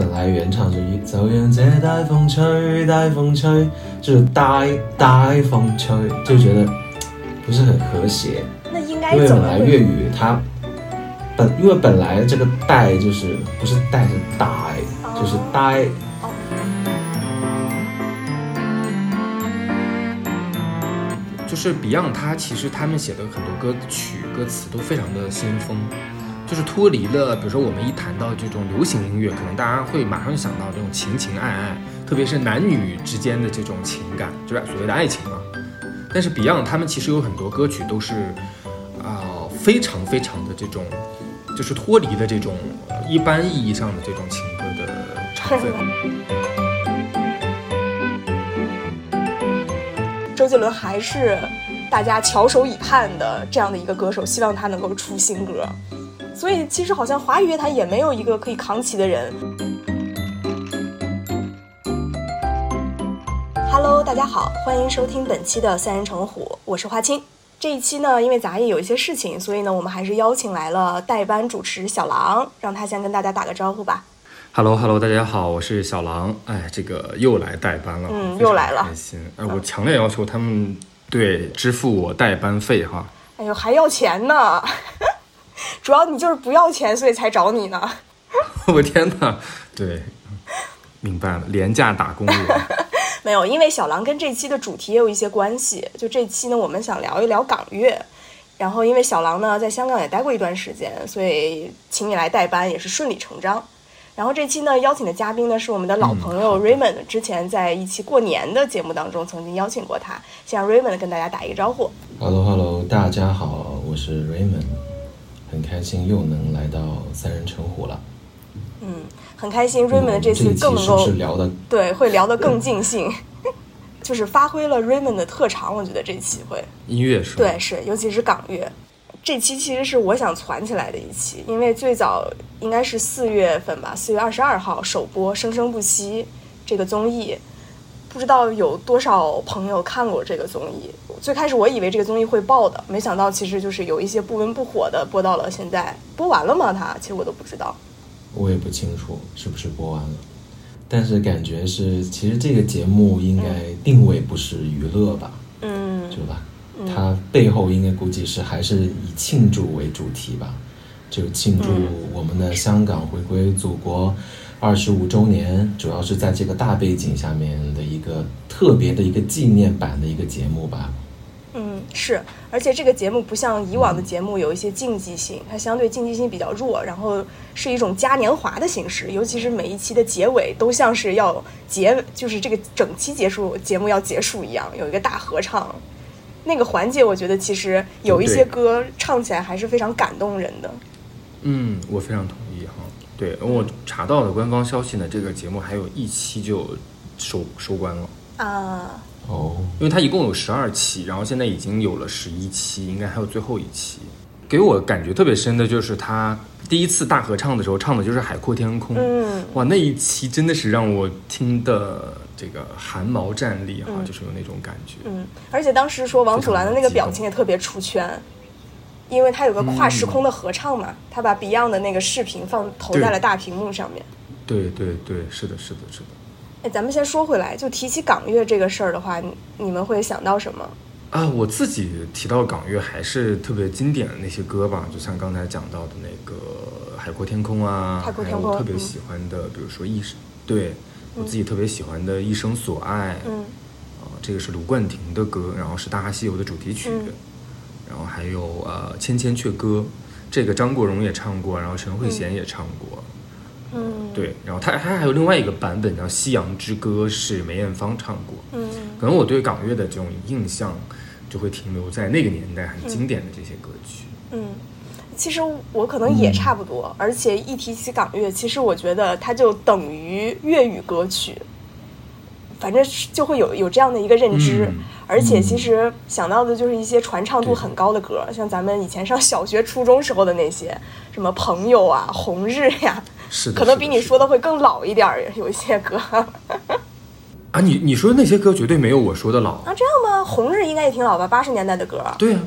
本来原唱是“就让这大风吹，大风吹”，就是“大大风吹”，就觉得不是很和谐。那应该因为怎么会？本来粤语它本因为本来这个“带”就是不是“带”是“呆”，就是“呆”。就是 Beyond，他其实他们写的很多歌曲歌词都非常的先锋，就是脱离了，比如说我们一谈到这种流行音乐，可能大家会马上想到这种情情爱爱，特别是男女之间的这种情感，就是所谓的爱情嘛。但是 Beyond 他们其实有很多歌曲都是啊、非常非常的这种，就是脱离了这种一般意义上的这种情歌的成分。周杰伦还是大家翘首以盼的这样的一个歌手，希望他能够出新歌。所以其实好像华语乐坛也没有一个可以扛旗的人。Hello，大家好，欢迎收听本期的三人成虎，我是花青。这一期呢，因为杂艺有一些事情，所以呢，我们还是邀请来了代班主持小狼，让他先跟大家打个招呼吧。Hello Hello，大家好，我是小狼。哎，这个又来代班了，嗯又来了开心。哎，我强烈要求他们对支付我代班费哈。哎呦，还要钱呢！主要你就是不要钱，所以才找你呢。我天哪，对，明白了，廉价打工人。没有，因为小狼跟这期的主题也有一些关系。就这期呢，我们想聊一聊港乐。然后，因为小狼呢在香港也待过一段时间，所以请你来代班也是顺理成章。然后这期呢邀请的嘉宾呢是我们的老朋友 Raymond，、之前在一期过年的节目当中曾经邀请过他，先让 Raymond 跟大家打一个招呼。Hello Hello，大家好，我是 Raymond，很开心又能来到三人成虎了。嗯，很开心 Raymond 这次更能够是聊的对会聊得更尽兴，就是发挥了 Raymond 的特长，我觉得这期会。音乐是吧？对，是，尤其是港乐。这期其实是我想攒起来的一期，因为最早应该是四月份吧，四月二十二号首播《生生不息》这个综艺，不知道有多少朋友看过这个综艺。最开始我以为这个综艺会爆的，没想到其实就是有一些不温不火的播到了现在，播完了吗？它其实我都不知道。我也不清楚是不是播完了，但是感觉是，其实这个节目应该定位不是娱乐吧，嗯对吧？它背后应该估计是还是以庆祝为主题吧，就庆祝我们的香港回归祖国二十五周年，主要是在这个大背景下面的一个特别的一个纪念版的一个节目吧。嗯，是，而且这个节目不像以往的节目有一些竞技性，它相对竞技性比较弱，然后是一种嘉年华的形式，尤其是每一期的结尾都像是要结，就是这个整期结束节目要结束一样，有一个大合唱。那个环节，我觉得其实有一些歌唱起来还是非常感动人的。嗯，我非常同。对，我查到的官方消息呢，这个节目还有一期就收收官了。啊，哦，因为它一共有十二期，然后现在已经有了十一期，应该还有最后一期。给我感觉特别深的就是他第一次大合唱的时候唱的就是《海阔天空》，嗯哇，那一期真的是让我听的这个汗毛站立哈、就是有那种感觉。嗯，而且当时说王祖蓝的那个表情也特别出圈，因为他有个跨时空的合唱嘛，他把 Beyond 的那个视频放投在了大屏幕上面。对对对，是的，是的，是的。哎，咱们先说回来，就提起港乐这个事儿的话，你你们会想到什么？啊，我自己提到港乐还是特别经典的那些歌吧，就像刚才讲到的那个《海阔天空》啊，海阔天空还有我特别嗯喜欢的，比如说一生，对我自己特别喜欢的《一生所爱》，嗯啊，这个是卢冠廷的歌，然后是《大话西游》的主题曲，嗯然后还有呃《千千阙歌》，这个张国荣也唱过，然后陈慧娴也唱过，嗯，对，然后他他还有另外一个版本叫《夕阳之歌》，是梅艳芳唱过，嗯。可能我对港乐的这种印象就会停留在那个年代很经典的这些歌曲。嗯，其实我可能也差不多，而且一提起港乐，其实我觉得它就等于粤语歌曲，反正是就会有有这样的一个认知。嗯而且其实想到的就是一些传唱度很高的歌，像咱们以前上小学、初中时候的那些，什么朋友啊、红日呀，是的，可能比你说的会更老一点儿，有一些歌。啊，你你说的那些歌绝对没有我说的老。啊，这样吗？红日应该也挺老吧，八十年代的歌。对啊，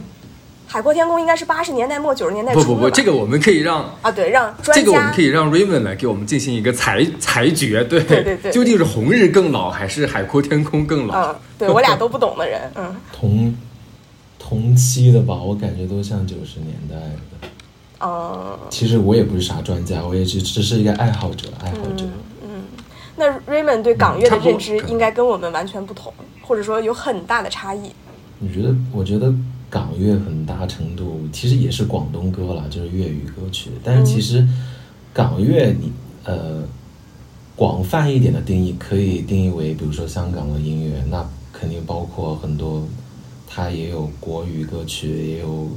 海阔天空应该是八十年代末九十年代初不不不，这个我们可以让啊，对，让专这个我们家可以让 Raymond 来给我们进行一个裁裁决，对对对对究竟是红日更老还是海阔天空更老？嗯，对我俩都不懂的人，嗯 同同期的吧，我感觉都像九十年代的。哦。其实我也不是啥专家，我也只只是一个爱好者，爱好者。嗯那 Raymond 对港乐的认知应该跟我们完全不同，或者说有很大的差异。你觉得？我觉得港乐很大程度其实也是广东歌啦，就是粤语歌曲。但是其实港乐你呃广泛一点的定义，可以定义为，比如说香港的音乐，那肯定包括很多，它也有国语歌曲，也有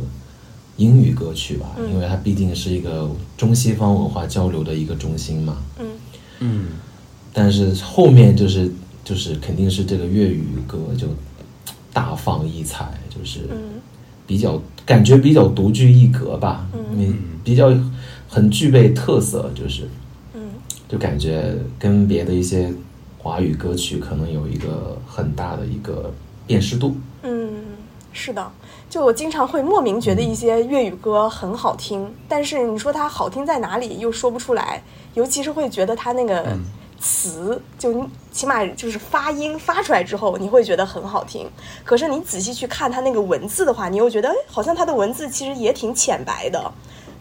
英语歌曲吧，因为它毕竟是一个中西方文化交流的一个中心嘛。嗯。嗯，但是后面就是就是肯定是这个粤语歌就大放异彩，就是嗯比较感觉比较独具一格吧，因为比较很具备特色，就是。嗯。就感觉跟别的一些华语歌曲可能有一个很大的一个辨识度。嗯，是的。就我经常会莫名觉得一些粤语歌很好听，但是你说它好听在哪里又说不出来，尤其是会觉得它那个词，就你起码就是发音发出来之后，你会觉得很好听。可是你仔细去看它那个文字的话，你又觉得，哎，好像它的文字其实也挺浅白的。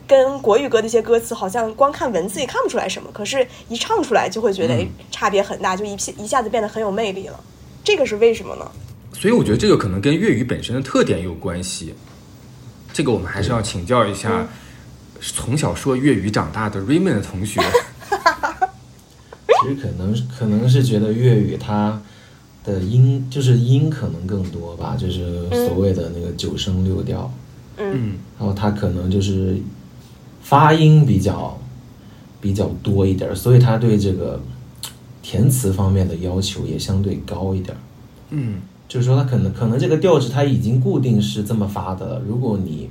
跟国语歌的一些歌词，好像光看文字也看不出来什么，可是一唱出来就会觉得，哎，差别很大，就一一下子变得很有魅力了。这个是为什么呢？所以我觉得这个可能跟粤语本身的特点有关系。这个我们还是要请教一下从小说粤语长大的 Raymond 同学。其实可能可能是觉得粤语它的音就是音可能更多吧，就是所谓的那个九声六调，嗯然后它可能就是发音比较比较多一点，所以它对这个填词方面的要求也相对高一点。嗯就是说，它可能可能这个调子它已经固定是这么发的了。如果你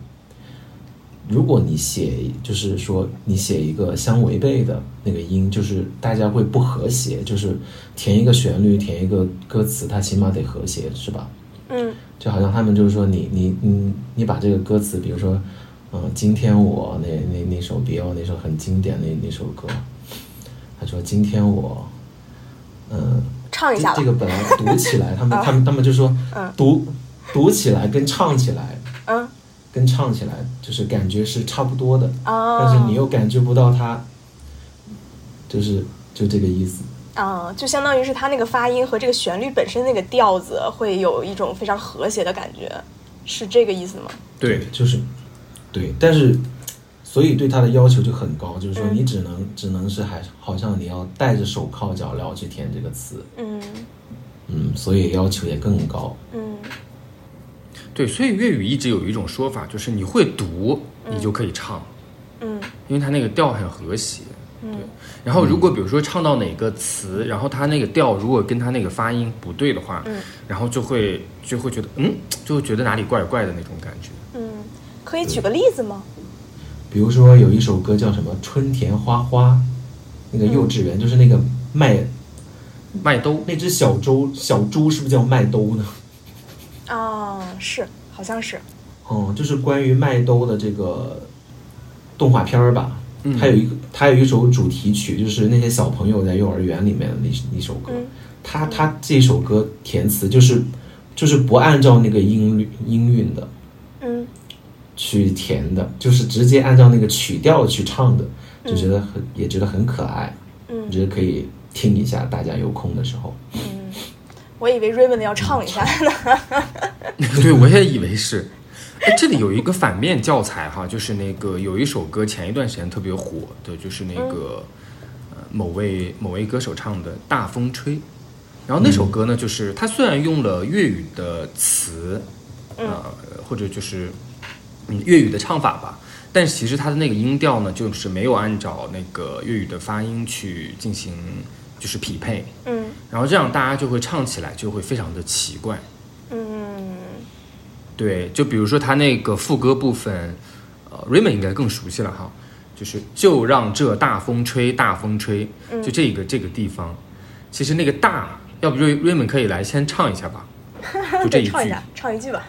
如果你写，就是说你写一个相违背的那个音，就是大家会不和谐。就是填一个旋律，填一个歌词，它起码得和谐，是吧？嗯就好像他们就是说你你你你把这个歌词，比如说，嗯，今天我那那那首 Beyond 那首很经典的那那首歌，他说今天我，嗯，唱一下。这这个本来读起来，他们 他们他们就说嗯读读起来跟唱起来嗯跟唱起来就是感觉是差不多的，啊，但是你又感觉不到它，就是就这个意思。啊，就相当于是它那个发音和这个旋律本身那个调子会有一种非常和谐的感觉，是这个意思吗？对，就是对，但是所以对他的要求就很高，就是说嗯你只能、只能是还好像你要戴着手铐脚镣去填这个词，嗯嗯，所以要求也更高。嗯对，所以粤语一直有一种说法，就是你会读，你就可以唱，嗯因为它那个调很和谐。嗯然后如果比如说唱到哪个词，然后它那个调如果跟它那个发音不对的话，嗯然后就会就会觉得嗯，就会觉得哪里怪怪的那种感觉。嗯，可以举个例子吗？比如说有一首歌叫什么《春田花花》，那个幼稚园、就是那个麦麦兜，那只小猪小猪是不是叫麦兜呢？啊，是，好像是。哦、就是关于麦兜的这个动画片儿吧。嗯它有一个，它有一首主题曲，就是那些小朋友在幼儿园里面的那一首歌。嗯他他这首歌填词就是就是不按照那个音律音韵的嗯去填的，就是直接按照那个曲调去唱的，就觉得很、也觉得很可爱，我嗯觉得可以听一下，大家有空的时候。嗯，我以为 Raymond 要唱一下呢。对我也以为是。哎，这里有一个反面教材哈，就是那个有一首歌前一段时间特别火的，就是那个、呃某位某位歌手唱的《大风吹》，然后那首歌呢，就是它虽然用了粤语的词，呃，或者就是嗯粤语的唱法吧，但是其实它的那个音调呢，就是没有按照那个粤语的发音去进行就是匹配，嗯。然后这样大家就会唱起来就会非常的奇怪。嗯。对，就比如说他那个副歌部分，呃，Raymond 应该更熟悉了哈，就是就让这大风吹，大风吹，就这个这个地方，其实那个大，要不就 Raymond 可以来先唱一下吧，就这一句，唱一，下，唱一句吧。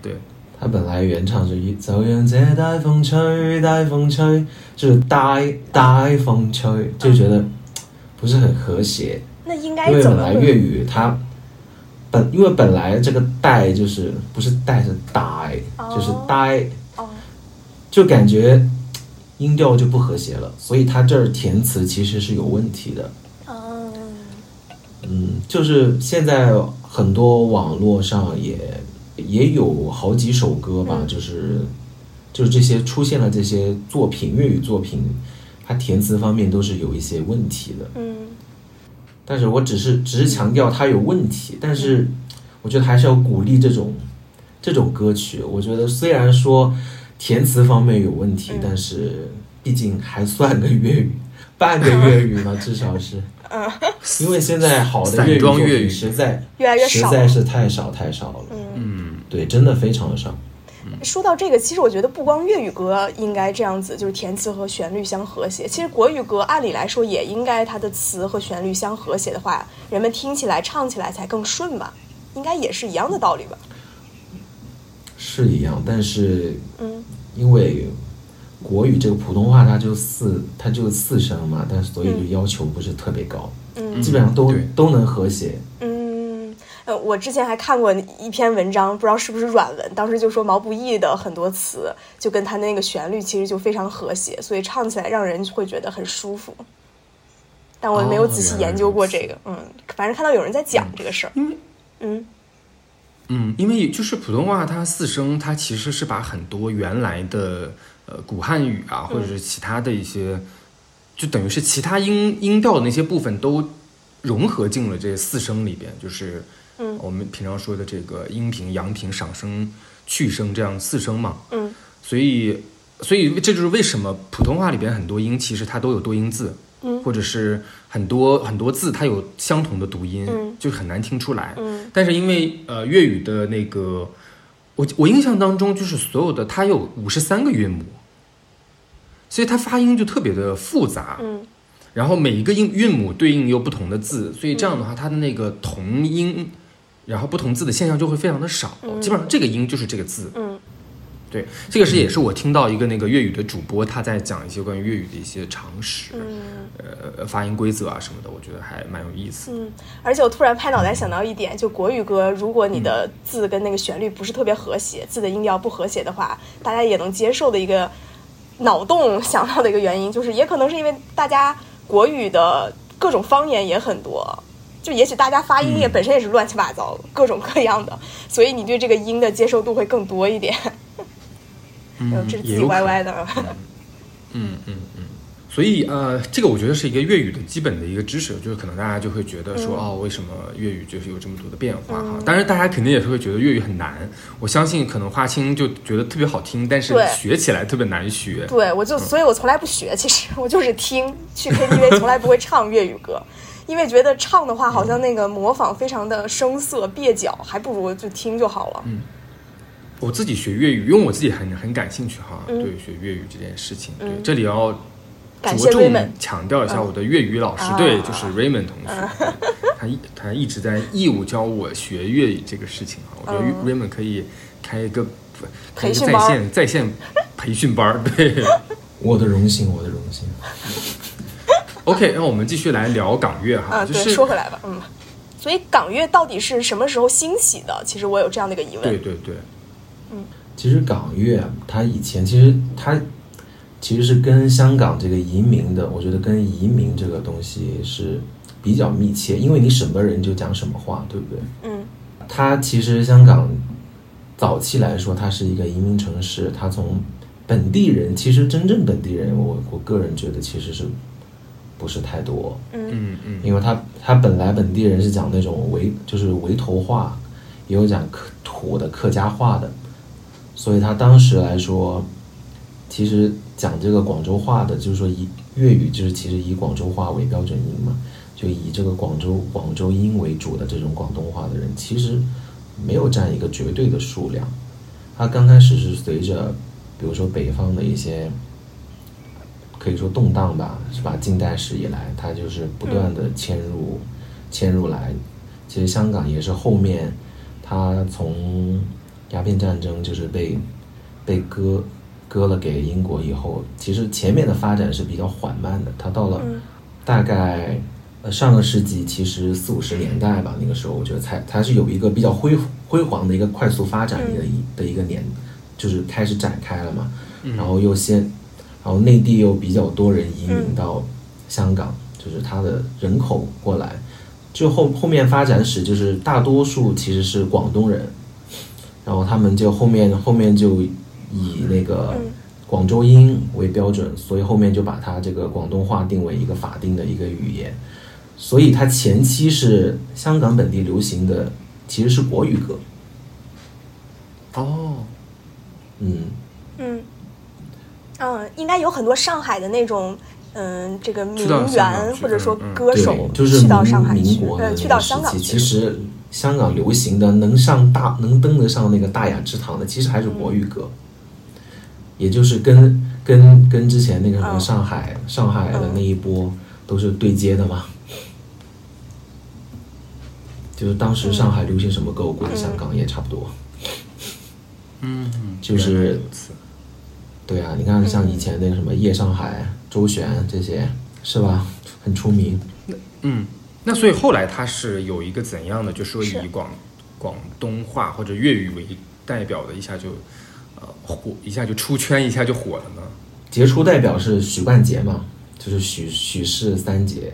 对，他本来原唱是“就让这大风吹，大风吹”，就是大大风吹，就觉得不是很和谐。那应该怎么为本来粤？语它本因为本来这个带就是不是带是呆，就是呆，哦，就感觉音调就不和谐了，所以它这儿填词其实是有问题的。嗯嗯，就是现在很多网络上也也有好几首歌吧，嗯就是就是这些出现了这些作品，粤语作品，它填词方面都是有一些问题的。嗯但是我只是只是强调它有问题，但是我觉得还是要鼓励这种这种歌曲。我觉得虽然说填词方面有问题，嗯但是毕竟还算个粤语，半个粤语嘛，至少是。嗯因为现在好的粤语粤语品实在越来越少实在是太少太少了。嗯。嗯，对，真的非常的少。说到这个，其实我觉得不光粤语歌应该这样子，就是填词和旋律相和谐。其实国语歌按理来说也应该它的词和旋律相和谐的话，人们听起来、唱起来才更顺吧？应该也是一样的道理吧？是一样，但是嗯因为国语这个普通话它就四它就四声嘛，但所以就要求不是特别高，嗯基本上都对都能和谐。嗯，呃，我之前还看过一篇文章，不知道是不是软文，当时就说毛不易的很多词就跟他那个旋律其实就非常和谐，所以唱起来让人会觉得很舒服。但我没有哦仔细研究过这个，嗯，反正看到有人在讲这个事儿，因为嗯嗯，因为就是普通话它四声，它其实是把很多原来的呃古汉语啊，或者是其他的一些，就等于是其他音音调的那些部分都融合进了这四声里边，就是嗯。我们平常说的这个阴平、阳平、上声、去声这样四声嘛。嗯。所以，所以这就是为什么普通话里边很多音其实它都有多音字，嗯。或者是很多很多字它有相同的读音，嗯。就很难听出来。嗯。但是因为呃粤语的那个，我我印象当中就是所有的它有五十三个韵母，所以它发音就特别的复杂。嗯。然后每一个音韵母对应又不同的字，所以这样的话，它的那个同音，然后不同字的现象就会非常的少。基本上这个音就是这个字。嗯对，这个是也是我听到一个那个粤语的主播他在讲一些关于粤语的一些常识，嗯呃，发音规则啊什么的，我觉得还蛮有意思。嗯，而且我突然拍脑袋想到一点，就国语歌，如果你的字跟那个旋律不是特别和谐，字的音调不和谐的话，大家也能接受的一个脑洞想到的一个原因，就是也可能是因为大家国语的各种方言也很多。就也许大家发音也嗯本身也是乱七八糟、各种各样的，所以你对这个音的接受度会更多一点。嗯这是唧唧也有可能歪歪的。嗯嗯嗯，所以呃，这个我觉得是一个粤语的基本的一个知识，就是可能大家就会觉得说，嗯哦，为什么粤语就是有这么多的变化哈？当然，大家肯定也是会觉得粤语很难。我相信可能花青就觉得特别好听，但是学起来特别难学。对，我就所以，我从来不学，其实我就是听，去 KTV 从来不会唱粤语歌，因为觉得唱的话好像那个模仿非常的生涩蹩脚，还不如就听就好了。嗯我自己学粤语，因为我自己很很感兴趣哈，嗯对学粤语这件事情。对嗯，这里要感谢着重 Raymond 强调一下我的粤语老师，啊对，就是 Raymond 同学，对他一他一直在义务教我学粤语这个事情哈。我觉得嗯 Raymond 可以开一个培训班儿线在线培训班儿，对。我的荣幸，我的荣幸。OK，那我们继续来聊港乐哈，啊，对，就是说回来吧，嗯，所以港乐到底是什么时候兴起的？其实我有这样的一个疑问。对对对，嗯其实港乐它以前其实它其实是跟香港这个移民的，我觉得跟移民这个东西是比较密切，因为你什么人就讲什么话，对不对？嗯它其实香港早期来说，它是一个移民城市，它从本地人，其实真正本地人，我我个人觉得其实是不是太多，嗯。嗯嗯。因为他他本来本地人是讲那种围就是围头话，也有讲客土的客家话的，所以他当时来说，其实讲这个广州话的，就是说以粤语就是其实以广州话为标准音嘛，就以这个广州广州音为主的这种广东话的人，其实没有占一个绝对的数量。他刚开始是随着，比如说北方的一些可以说动荡吧，是吧？近代史以来，它就是不断的迁入、迁入来。其实香港也是后面，它从鸦片战争就是被被割割了给英国以后，其实前面的发展是比较缓慢的。它到了嗯大概呃上个世纪其实四五十年代吧，那个时候我觉得才它是有一个比较辉辉煌的一个快速发展的一、的一个年，就是开始展开了嘛。然后又先，然后内地又比较多人移民到香港，就是它的人口过来，就后后面发展史就是大多数其实是广东人，然后他们就后面后面就以那个广州音为标准，所以后面就把它这个广东话定为一个法定的一个语言，所以它前期是香港本地流行的其实是国语歌，哦，嗯。嗯嗯，应该有很多上海的那种。嗯，这个名媛或者说嗯歌手对，就是去到上海去，呃，民国的那去到香港去。其实香港流行的能上大能登得上那个大雅之堂的，其实还是国语歌，也就是跟跟跟之前那个什么嗯上海、上海的那一波都是对接的嘛。就是当时上海流行什么歌，我估计香港也差不多。嗯，就是对啊，你看像以前那个什么夜上海、周璇这些，是吧？很出名。嗯，那所以后来他是有一个怎样的，就说是以广广东话或者粤语为代表的，一下就呃火，一下就出圈，一下就火了呢？杰出代表是许冠杰嘛，就是许许氏三杰，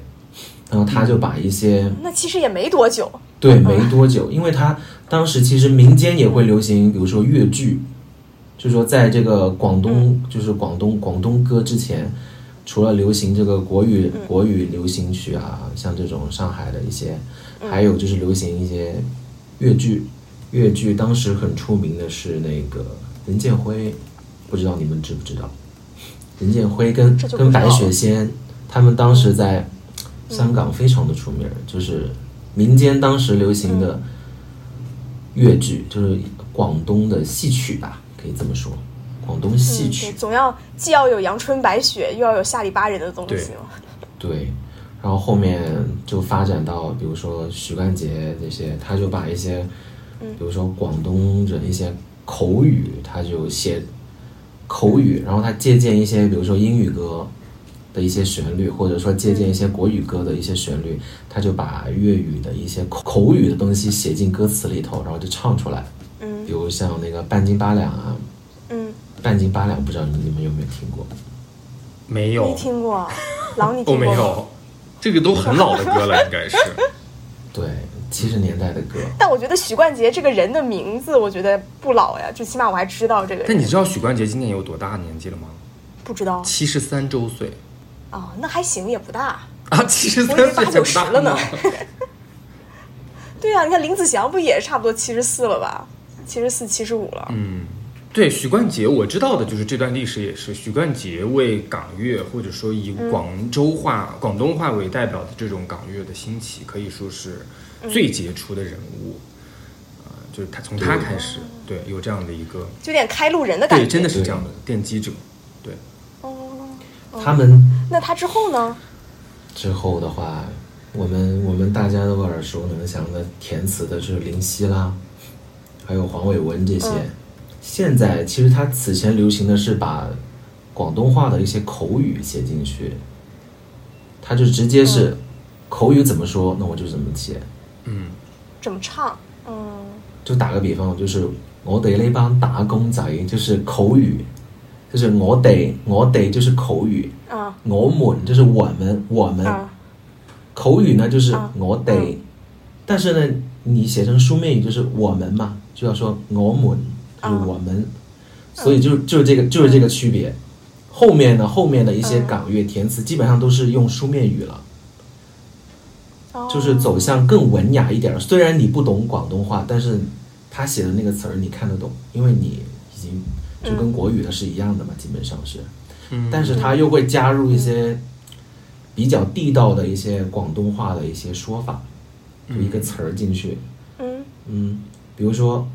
然后他就把一些、那其实也没多久。对没多久，因为他当时其实民间也会流行，比如说粤剧，就是说在这个广东、就是广东广东歌之前，除了流行这个国语、国语流行曲啊，像这种上海的一些，还有就是流行一些粤剧，粤剧当时很出名的是那个任剑辉，不知道你们知不知道？任剑辉跟跟白雪仙，他们当时在香港非常的出名，就是民间当时流行的粤剧，就是广东的戏曲吧，可以这么说，广东戏嗯，曲对，。总要既要有阳春白雪，又要有下里巴人的东西对嘛。对，然后后面就发展到，比如说许冠杰这些，他就把一些，比如说广东人一些口语，他就写口语，然后他借鉴一些，比如说英语歌的一些旋律，或者说借鉴一些国语歌的一些旋律，他就把粤语的一些口口语的东西写进歌词里头，然后就唱出来。嗯比如像那个半斤八两啊，嗯，半斤八两，不知道你们有没有听过？没有没，听过，老你哦听过吗？没有，这个都很老的歌了，应该是。对，七十年代的歌。但我觉得许冠杰这个人的名字，我觉得不老呀，最起码我还知道这个人。但你知道许冠杰今年有多大年纪了吗？不知道七十三周岁哦，那还行，也不大。啊，七十三岁八九十了呢吗？对啊，你看林子祥不也差不多七十四了吧？七十四、七十五了。嗯，对，许冠杰我知道的就是这段历史也是许冠杰为港乐或者说以广州话、广东话为代表的这种港乐的兴起，可以说是最杰出的人物。啊、就是他从他开始，对，有这样的一个，就有点开路人的感觉。对，真的是这样的奠基者。对，哦，他们那他之后呢？之后的话，我们我们大家都耳熟能详的填词的是林夕啦，还有黄伟文这些。嗯现在其实他此前流行的是把广东话的一些口语写进去，他就直接是口语怎么说，那我就怎么写。嗯，怎么唱？嗯就打个比方，就是我哋呢班打工仔，就是口语，就是我得我得就是口语，啊我们就是我们我们。啊口语呢就是啊我得，但是呢，你写成书面语就是我们嘛，就要说我们，就是啊我们，所以就就是这个就是这个区别。后面呢，后面的一些嗯。港乐填词基本上都是用书面语了，哦。就是走向更文雅一点。虽然你不懂广东话，但是他写的那个词儿你看得懂，因为你已经就跟国语的是一样的嘛，基本上是。嗯。但是他又会加入一些比较地道的一些广东话的一些说法，就一个词儿进去，嗯嗯，比如说，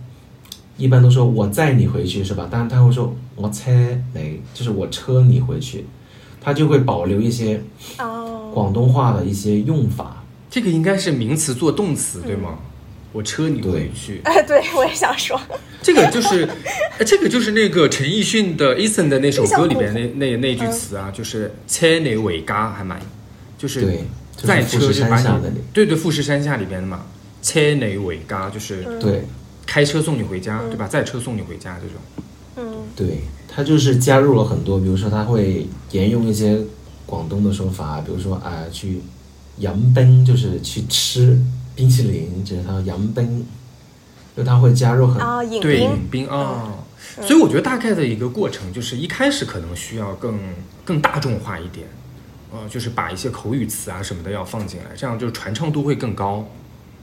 一般都说我载你回去是吧？但是他会说我车你，就是我车你回去，他就会保留一些哦。广东话的一些用法，这个应该是名词做动词对吗？我车你回去，哎，对我也想说，这个就是，呃这个就是那个陈奕迅的《Eason》的那首歌里边那那那句词啊，就是“车你尾嘎”还蛮，就是对，就是在车富士就把你山下的，对对富士山下里边的嘛，“车内尾嘎”就是对开车送你回家，对吧？载车送你回家这种。嗯对，他就是加入了很多，比如说他会沿用一些广东的说法，比如说啊、去洋奔，就是去吃冰淇淋，就是他洋奔，就他会加入很啊，引对，兵引兵啊。所以我觉得大概的一个过程就是一开始可能需要更更大众化一点，呃，就是把一些口语词啊什么的要放进来，这样就是传唱度会更高。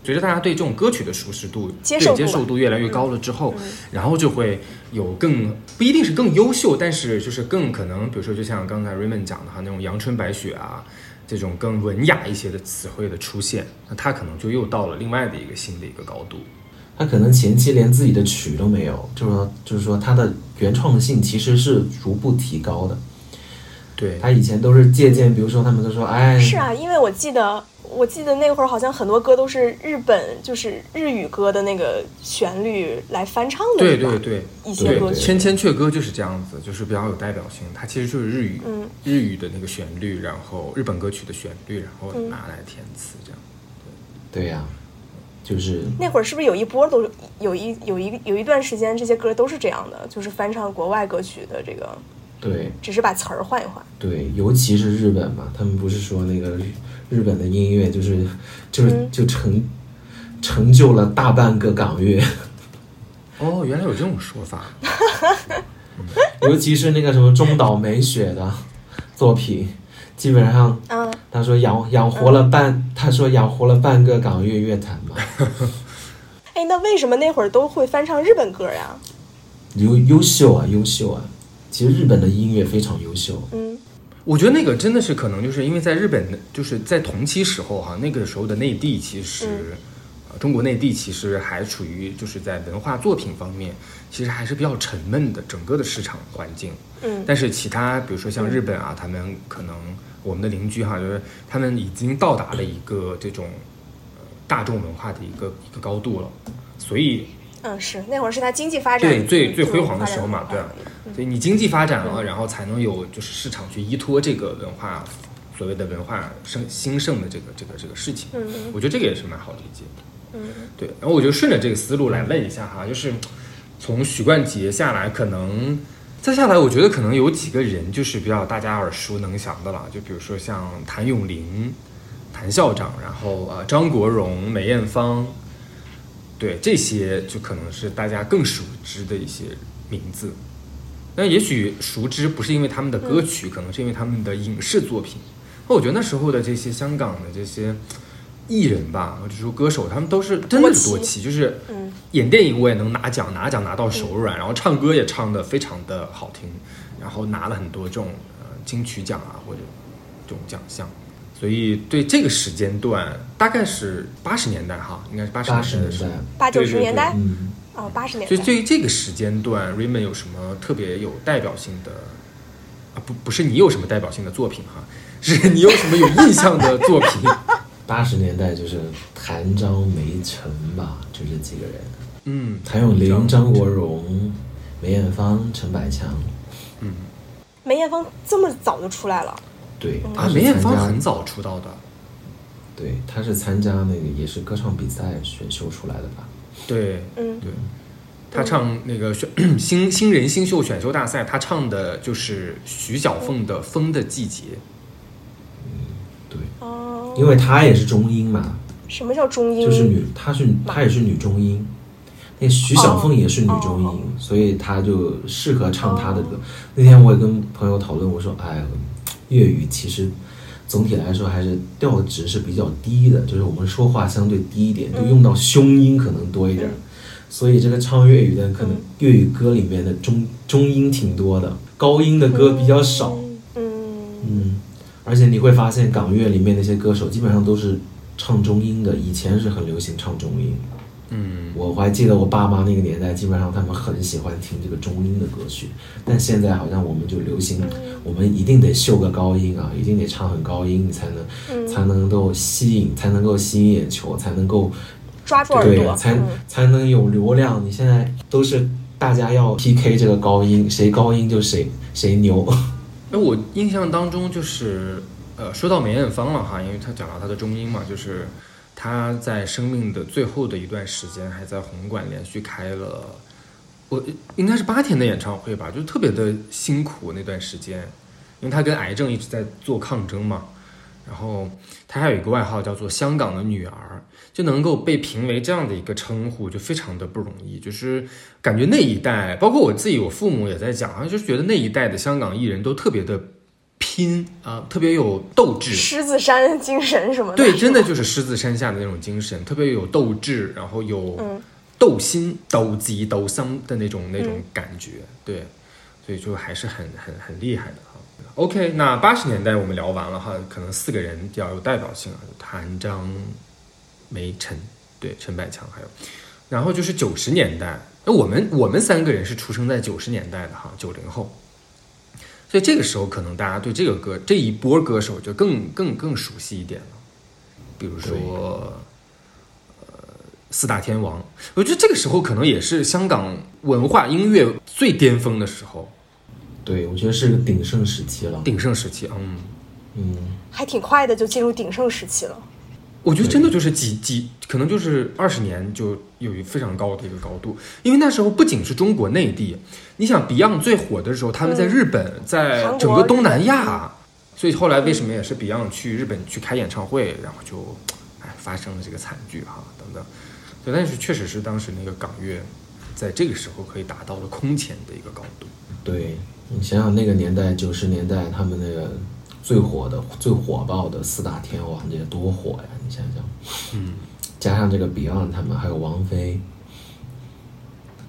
随着大家对这种歌曲的熟识度、接受度吧对接受度越来越高了之后，然后就会有更不一定是更优秀，但是就是更可能，比如说就像刚才 Raymond 讲的哈，那种阳春白雪啊，这种更文雅一些的词汇的出现，那他可能就又到了另外的一个新的一个高度。他可能前期连自己的曲都没有，就是说，就是说他的原创性其实是逐步提高的。对，他以前都是借鉴，比如说他们都说，哎，是啊，因为我记得，我记得那会儿好像很多歌都是日本，就是日语歌的那个旋律来翻唱的，对对对，一些歌曲千千阙歌就是这样子，就是比较有代表性。它其实就是日语，嗯日语的那个旋律，然后日本歌曲的旋律，然后嗯拿来填词这样。对呀、就是那会儿是不是有一波都有一有一有一段时间这些歌都是这样的，就是翻唱国外歌曲的这个，对只是把词儿换一换。对，尤其是日本嘛，他们不是说那个日日本的音乐就是就是嗯。就成成就了大半个港乐，哦，原来有这种说法。尤其是那个什么中岛美雪的作品，基本上嗯，他说养养活了半，他说养活了半个港乐乐坛嘛，哎，那为什么那会儿都会翻唱日本歌呀？优优秀啊，优秀啊！其实日本的音乐非常优秀，嗯我觉得那个真的是可能就是因为在日本的，就是在同期时候哈、那个时候的内地其实，中国内地其实还处于就是在文化作品方面，其实还是比较沉闷的整个的市场环境。嗯。但是其他比如说像日本啊，他们可能我们的邻居哈，就是他们已经到达了一个这种呃大众文化的一个一个高度了，所以嗯，是那会儿是他经济发展对最嗯最辉煌的时候嘛，对啊所以你经济发展了，然后才能有就是市场去依托这个文化所谓的文化盛兴盛的这个这个这个事情，嗯我觉得这个也是蛮好理解的。嗯对，然后我就顺着这个思路来问一下哈，就是从许冠杰下来，可能再下来，我觉得可能有几个人就是比较大家耳熟能详的了，就比如说像谭咏麟、谭校长，然后呃张国荣、梅艳芳，对这些就可能是大家更熟知的一些名字。那也许熟知不是因为他们的歌曲，可能是因为他们的影视作品。那我觉得那时候的这些香港的这些艺人吧，或者说歌手，他们都是真的是多多奇，就是嗯演电影我也能拿奖，拿奖拿到手软，然后唱歌也唱得非常的好听，然后拿了很多这种呃金曲奖啊或者这种奖项。所以对这个时间段，大概是八十年代哈，应该是八十八十年年代。八九对对十年代？嗯，哦，八十年所以。对于这个时间段，Raymond 有什么特别有代表性的啊？不，不是你有什么代表性的作品哈，是你有什么有印象的作品？八十年代就是谭张梅陈吧，就这几个人，嗯，谭咏麟、张国荣、梅艳芳、陈百强，嗯。梅艳芳这么早就出来了，对，啊，他梅艳芳很早出道的，对，他是参加那个也是歌唱比赛选秀出来的吧？对嗯对，他唱那个选新新人新秀选秀大赛，他唱的就是徐小凤的《风的季节》。嗯对，哦，因为她也是中音嘛，什么叫中音？就是女，她是她也是女中音，那徐小凤也是女中音，哦所以她就适合唱她的歌。那天我也跟朋友讨论，我说，哎，粤语其实总体来说还是调值是比较低的，就是我们说话相对低一点，就用到胸音可能多一点。所以这个唱粤语的可能粤语歌里面的中中音挺多的，高音的歌比较少。嗯，嗯，而且你会发现港乐里面那些歌手基本上都是唱中音的，以前是很流行唱中音。嗯，我还记得我爸妈那个年代，基本上他们很喜欢听这个中音的歌曲，但现在好像我们就流行，我们一定得秀个高音啊，一定得唱很高音，你才能、才能够吸引，才能够吸引眼球，才能够抓住耳对，朵，才嗯，才能有流量。你现在都是大家要 PK 这个高音，谁高音就谁谁牛。哎，我印象当中就是，呃，说到梅艳芳了哈，因为她讲到她的中音嘛，就是他在生命的最后的一段时间，还在红馆连续开了，我应该是八天的演唱会吧，就特别的辛苦那段时间，因为他跟癌症一直在做抗争嘛。然后他还有一个外号叫做“香港的女儿”，就能够被评为这样的一个称呼，就非常的不容易。就是感觉那一代，包括我自己，我父母也在讲，好像就是觉得那一代的香港艺人都特别的拼啊、特别有斗志。狮子山精神什么的，对，真的就是狮子山下的那种精神，特别有斗志，然后有嗯斗心、斗鸡、斗桑的那种那种嗯感觉。对，所以就还是很很很厉害的哈。OK，那八十年代我们聊完了哈，可能四个人比较有代表性啊，谭、张、梅、陈，对，陈百强还有，然后就是九十年代，那我们我们三个人是出生在九十年代的哈，九零后。所以这个时候，可能大家对这个歌这一波歌手就更更更熟悉一点了，比如说，呃，四大天王，我觉得这个时候可能也是香港文化音乐最巅峰的时候，对，我觉得是个鼎盛时期了。鼎盛时期。嗯，嗯，还挺快的就进入鼎盛时期了。我觉得真的就是几几，可能就是二十年就有一非常高的一个高度，因为那时候不仅是中国内地，你想 Beyond 最火的时候，他们在日本，在整个东南亚，所以后来为什么也是 Beyond 去日本去开演唱会，然后就哎发生了这个惨剧哈等等，对，但是确实是当时那个港乐在这个时候可以达到了空前的一个高度。对你想想那个年代，九十年代他们那个最火的、最火爆的四大天王，这多火呀！你想想，嗯，加上这个 Beyond 他们，还有王菲，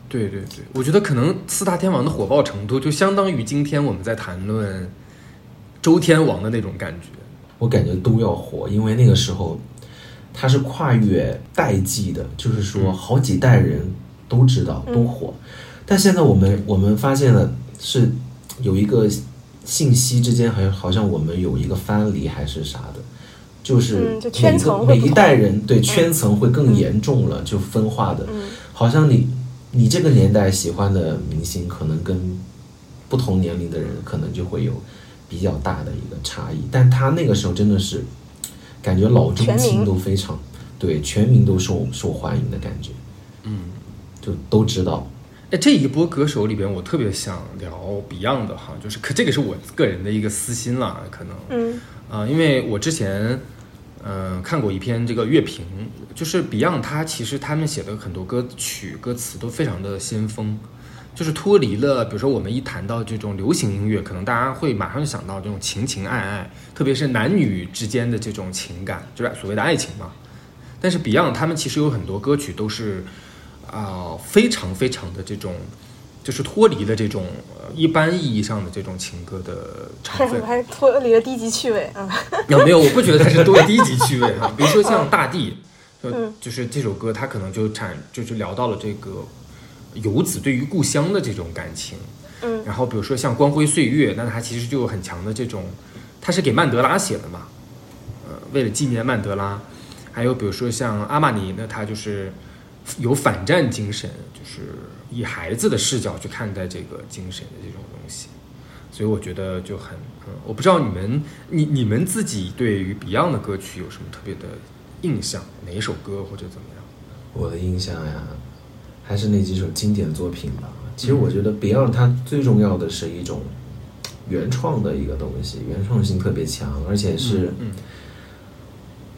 对对对，我觉得可能四大天王的火爆程度，就相当于今天我们在谈论周天王的那种感觉。我感觉都要火，因为那个时候它是跨越代际的，就是说好几代人都知道都火。但现在我们我们发现了是有一个信息之间好像好像我们有一个藩篱还是啥的，就是每层会不同个每一代人对圈层会更严重了，就分化的，嗯。好像你你这个年代喜欢的明星，可能跟不同年龄的人可能就会有比较大的一个差异。但他那个时候真的是感觉老中青都非常对，全民都受受欢迎的感觉，嗯，就都知道。哎，这一波歌手里边，我特别想聊 Beyond 的哈，就是可这个是我个人的一个私心啦，可能，嗯。啊、因为我之前，嗯、看过一篇这个乐评，就是 Beyond 他其实他们写的很多歌曲歌词都非常的先锋，就是脱离了，比如说我们一谈到这种流行音乐，可能大家会马上就想到这种情情爱爱，特别是男女之间的这种情感，就是所谓的爱情嘛。但是 Beyond 他们其实有很多歌曲都是啊、非常非常的这种，就是脱离了这种呃一般意义上的这种情歌的成分我。还脱离了低级趣味，啊有没有？我不觉得它是多低级趣味哈。比如说像《大地》，就嗯就是这首歌，它可能就产就是聊到了这个游子对于故乡的这种感情。嗯然后比如说像《光辉岁月》，那它其实就有很强的这种，它是给曼德拉写的嘛，呃，为了纪念曼德拉。还有比如说像阿玛尼，那它就是有反战精神，就是以孩子的视角去看待这个精神的这种东西。所以我觉得就很，嗯，我不知道你们，你你们自己对于 Beyond 的歌曲有什么特别的印象？哪一首歌或者怎么样？我的印象呀，还是那几首经典作品吧。其实我觉得 Beyond 它最重要的是一种原创的一个东西，原创性特别强，而且是嗯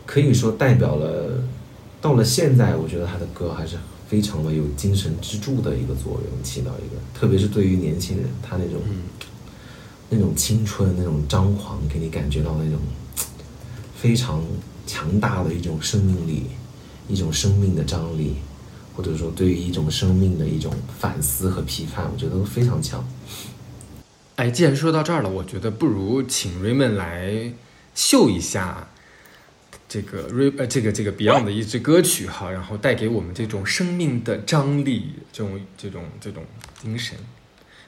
可以说代表了，到了现在，我觉得他的歌还是非常的有精神支柱的一个作用，起到一个，特别是对于年轻人，他那种、嗯那种青春、那种张狂，给你感觉到那种非常强大的一种生命力，一种生命的张力，或者说对于一种生命的一种反思和批判，我觉得都非常强。哎，既然说到这儿了，我觉得不如请 Raymond 来秀一下这个 Ray 呃这个这个 Beyond 的一支歌曲哈，然后带给我们这种生命的张力，这种这种这种精神。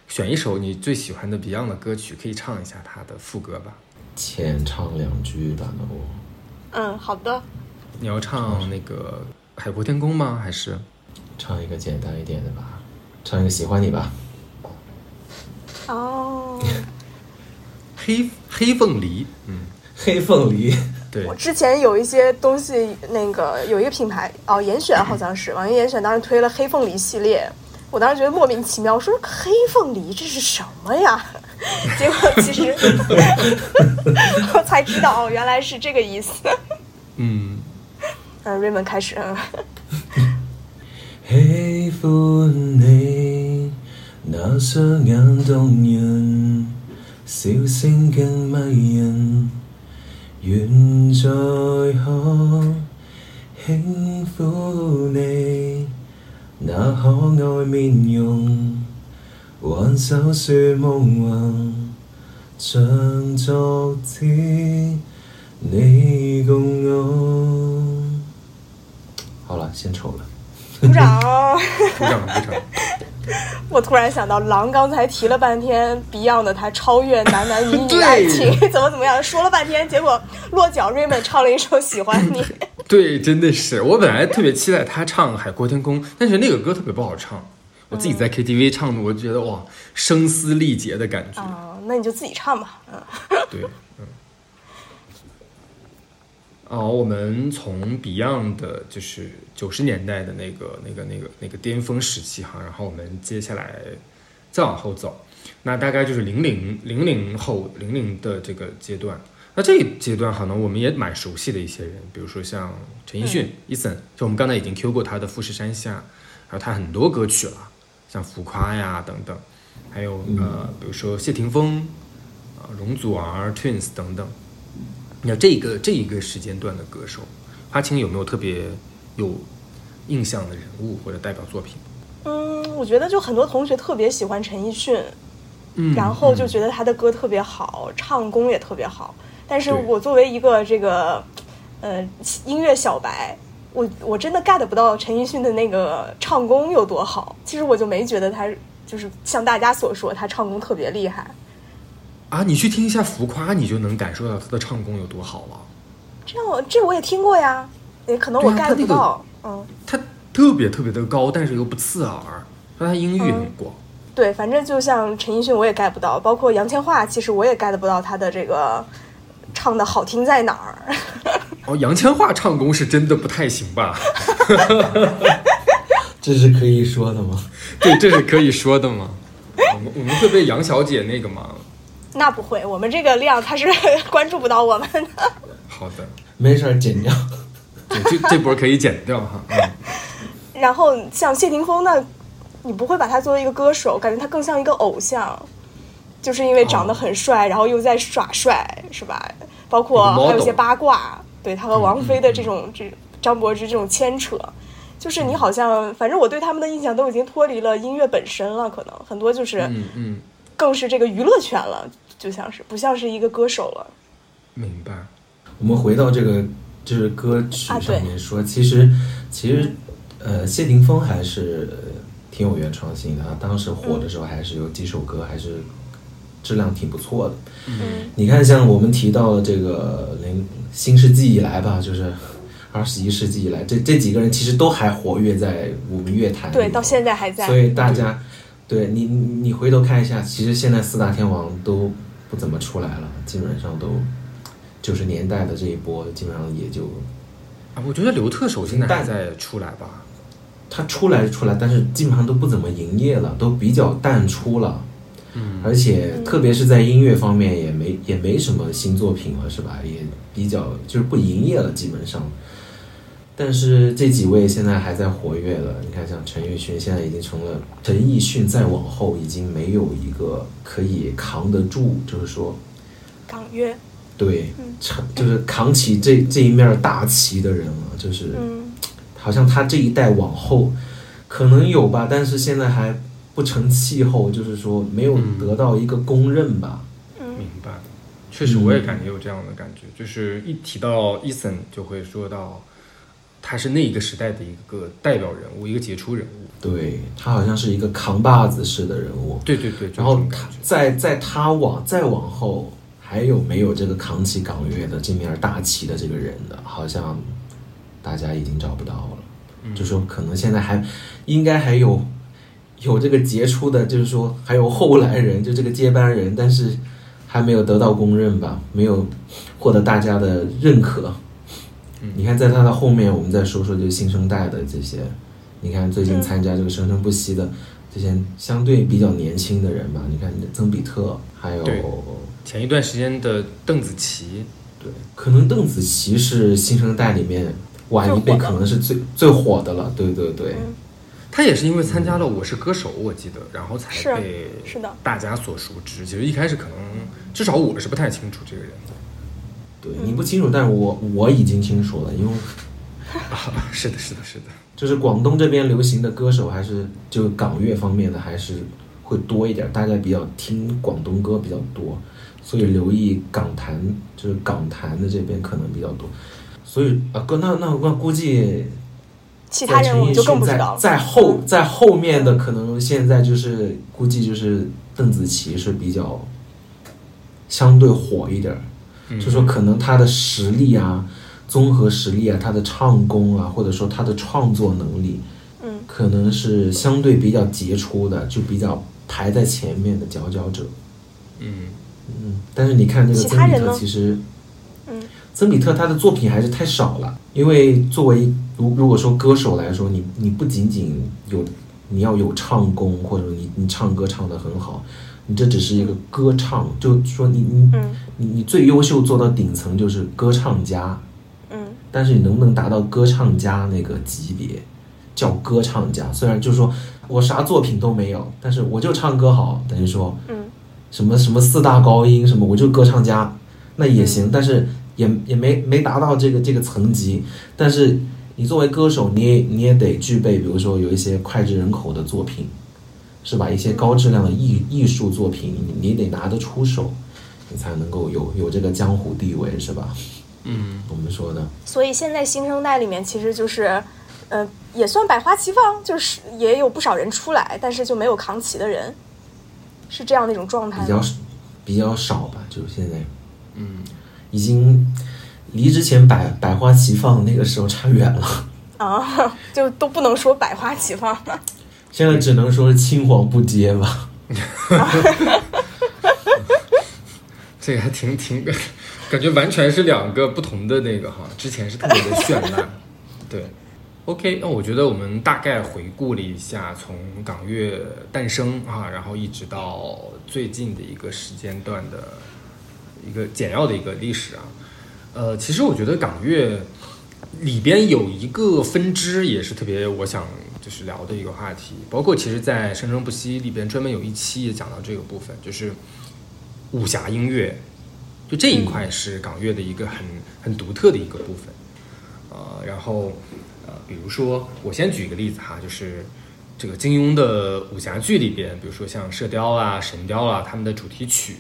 选一首你最喜欢的 Beyond 的歌曲，可以唱一下它的副歌吧。浅唱两句吧，那我嗯，好的，你要唱那个海阔天空吗？还是唱一个简单一点的吧，唱一个喜欢你吧。哦，黑黑凤梨？嗯，黑凤梨，对我，之前有一些东西，那个有一个品牌哦，严选好像是网易严选当时推了黑凤梨系列，我当时觉得莫名其妙，我说黑凤梨这是什么呀？结果其实 我才知道哦，原来是这个意思。嗯，嗯，瑞文开始，嗯，喜歡你那雙眼動人，笑聲更迷人，愿再可轻抚你那可爱面容，挽手说梦话，像昨天你共我。好了，獻醜了。鼓掌。鼓掌鼓掌。我突然想到，狼刚才提了半天 Beyond 的他超越男男女女爱情 怎么怎么样，说了半天，结果落脚 Raymond 唱了一首《喜欢你》。对，真的是，我本来特别期待他唱《海阔天空》，但是那个歌特别不好唱。我自己在 KTV 唱的，我就觉得哇，声嘶力竭的感觉。啊、那你就自己唱吧。嗯，对，嗯。哦，我们从 Beyond 的就是九十年代的那个、那个、那个、那个巅峰时期哈，然后我们接下来再往后走，那大概就是零零零零后零零的这个阶段。那这一阶段可能我们也蛮熟悉的一些人，比如说像陈奕迅、Eason，就我们刚才已经 Q 过他的《富士山下》，还有他很多歌曲了，像《浮夸》呀等等，还有呃，比如说谢霆锋。啊，容祖儿、Twins 等等。那这个这一个时间段的歌手，花青有没有特别有印象的人物或者代表作品？嗯，我觉得就很多同学特别喜欢陈奕迅，嗯然后就觉得他的歌特别好，唱功也特别好。但是我作为一个这个呃音乐小白，我我真的 get 不到陈奕迅的那个唱功有多好。其实我就没觉得他就是像大家所说他唱功特别厉害。啊，你去听一下《浮夸》，你就能感受到他的唱功有多好了。这样我这我也听过呀，也可能我 get 他那个不到。嗯，他特别特别的高，但是又不刺耳，但他音域很广。对，反正就像陈奕迅，我也 get 不到，包括杨千嬅，其实我也 get 不到他的这个唱的好听在哪儿。哦，杨千嬅唱功是真的不太行吧？这是可以说的吗？对，这是可以说的吗？我们我们会被杨小姐那个吗？那不会，我们这个量他是关注不到我们的。好的，没事儿，剪掉。对，这这波可以剪掉哈。嗯 然后像谢霆锋那，你不会把他作为一个歌手，感觉他更像一个偶像，就是因为长得很帅，然后又在耍帅，是吧？包括还有一些八卦，对他和王菲的这种、这张柏芝这种牵扯，就是你好像，反正我对他们的印象都已经脱离了音乐本身了，可能很多就是嗯嗯，更是这个娱乐圈了，就像是不像是一个歌手了。明白。我们回到这个就是歌曲啊上面说，其实其实呃，谢霆锋还是呃挺有原创性的。啊当时火的时候，还是有几首歌还是质量挺不错的。嗯你看，像我们提到了这个零新世纪以来吧，就是二十一世纪以来，这这几个人其实都还活跃在我们乐坛。对，到现在还在。所以大家，对你你你回头看一下，其实现在四大天王都不怎么出来了，基本上都九十年代的这一波，基本上也就啊，我觉得刘特首现在还在出来吧。他出来是出来，但是基本上都不怎么营业了，都比较淡出了。嗯，而且特别是在音乐方面也没也没什么新作品了，是吧？也比较就是不营业了，基本上。但是这几位现在还在活跃了，你看像陈奕迅现在已经成了陈奕迅，再往后已经没有一个可以扛得住，就是说港乐，对嗯，扛就是扛起这这一面大旗的人了，就是嗯。好像他这一代往后可能有吧，但是现在还不成气候，就是说没有得到一个公认吧。嗯。明白。确实，我也感觉有这样的感觉，就是一提到 Eason 就会说到，他是那一个时代的一个代表人物，一个杰出人物。对他好像是一个扛把子式的人物，对对对，然后他在在他往再往后，还有没有这个扛起港乐的这面大旗的这个人的，好像大家已经找不到了。就说可能现在还应该还有有这个杰出的，就是说还有后来人，就这个接班人，但是还没有得到公认吧，没有获得大家的认可。你看，在他的后面，我们再说说就新生代的这些，你看最近参加这个生生不息的这些相对比较年轻的人吧，你看曾比特，还有前一段时间的邓紫棋，对，可能邓紫棋是新生代里面晚一辈可能是最最火的了，对对对。嗯她也是因为参加了《我是歌手》，我记得，然后才被是的大家所熟知。其实一开始可能，至少我是不太清楚这个人的。对，你不清楚，但是我我已经清楚了，因为 啊，是的，是的，是的。就是广东这边流行的歌手，还是就港乐方面的还是会多一点，大家比较听广东歌比较多，所以留意港坛，就是港坛的这边可能比较多。所以啊，哥，那那那估计其他人我们就更不知道了。在后在后面的可能现在就是估计就是邓紫棋是比较相对火一点儿，嗯就说可能她的实力啊，综合实力啊，她的唱功啊，或者说她的创作能力，嗯，可能是相对比较杰出的，就比较排在前面的佼佼者。嗯，嗯，但是你看这个曾比特，其实，嗯，曾比特他的作品还是太少了。因为作为如如果说歌手来说，你你不仅仅有你要有唱功，或者你你唱歌唱得很好，你这只是一个歌唱，就说你你嗯你你最优秀做到顶层就是歌唱家，嗯但是你能不能达到歌唱家那个级别，叫歌唱家？虽然就是说我啥作品都没有，但是我就唱歌好，等于说嗯什么什么四大高音什么，我就歌唱家，那也行，但是也也没没达到这个这个层级。但是你作为歌手，你也你也得具备，比如说有一些脍炙人口的作品，是吧？一些高质量的艺艺术作品，你你得拿得出手，你才能够有有这个江湖地位，是吧？嗯，我们说的。所以现在新生代里面其实就是，呃，也算百花齐放，就是也有不少人出来，但是就没有扛旗的人，是这样的一种状态比较？比较少吧，就是现在，嗯，已经离之前百百花齐放那个时候差远了，啊，就都不能说百花齐放了。现在只能说是青黄不接吧。这个还挺挺，感觉完全是两个不同的那个哈。之前是特别的绚烂，对。OK，那我觉得我们大概回顾了一下从港乐诞生啊，然后一直到最近的一个时间段的一个简要的一个历史啊。呃，其实我觉得港乐里边有一个分支也是特别我想就是聊的一个话题，包括其实，在《生生不息》里边专门有一期也讲到这个部分，就是武侠音乐，就这一块是港乐的一个很很独特的一个部分。呃，然后呃，比如说我先举一个例子哈，就是这个金庸的武侠剧里边，比如说像《射雕》啊、《神雕》啊，他们的主题曲，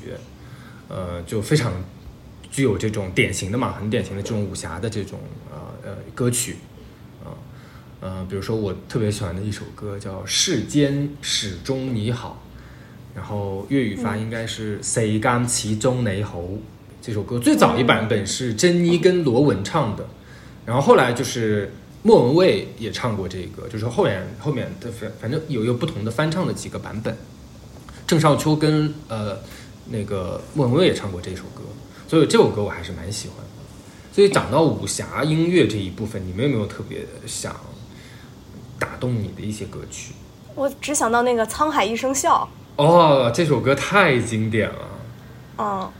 呃，就非常具有这种典型的嘛，很典型的这种武侠的这种呃呃歌曲啊。呃，比如说我特别喜欢的一首歌叫《世间始终你好》，然后粤语发应该是“世间始终你好”。这首歌最早一版本是珍妮跟罗文唱的，然后后来就是莫文蔚也唱过这个，就是后面后面的反反正有一个不同的翻唱的几个版本。郑少秋跟呃那个莫文蔚也唱过这首歌，所以这首歌我还是蛮喜欢的。所以讲到武侠音乐这一部分，你们有没有特别想打动你的一些歌曲？我只想到那个《沧海一声笑哦，这首歌太经典了。》，嗯，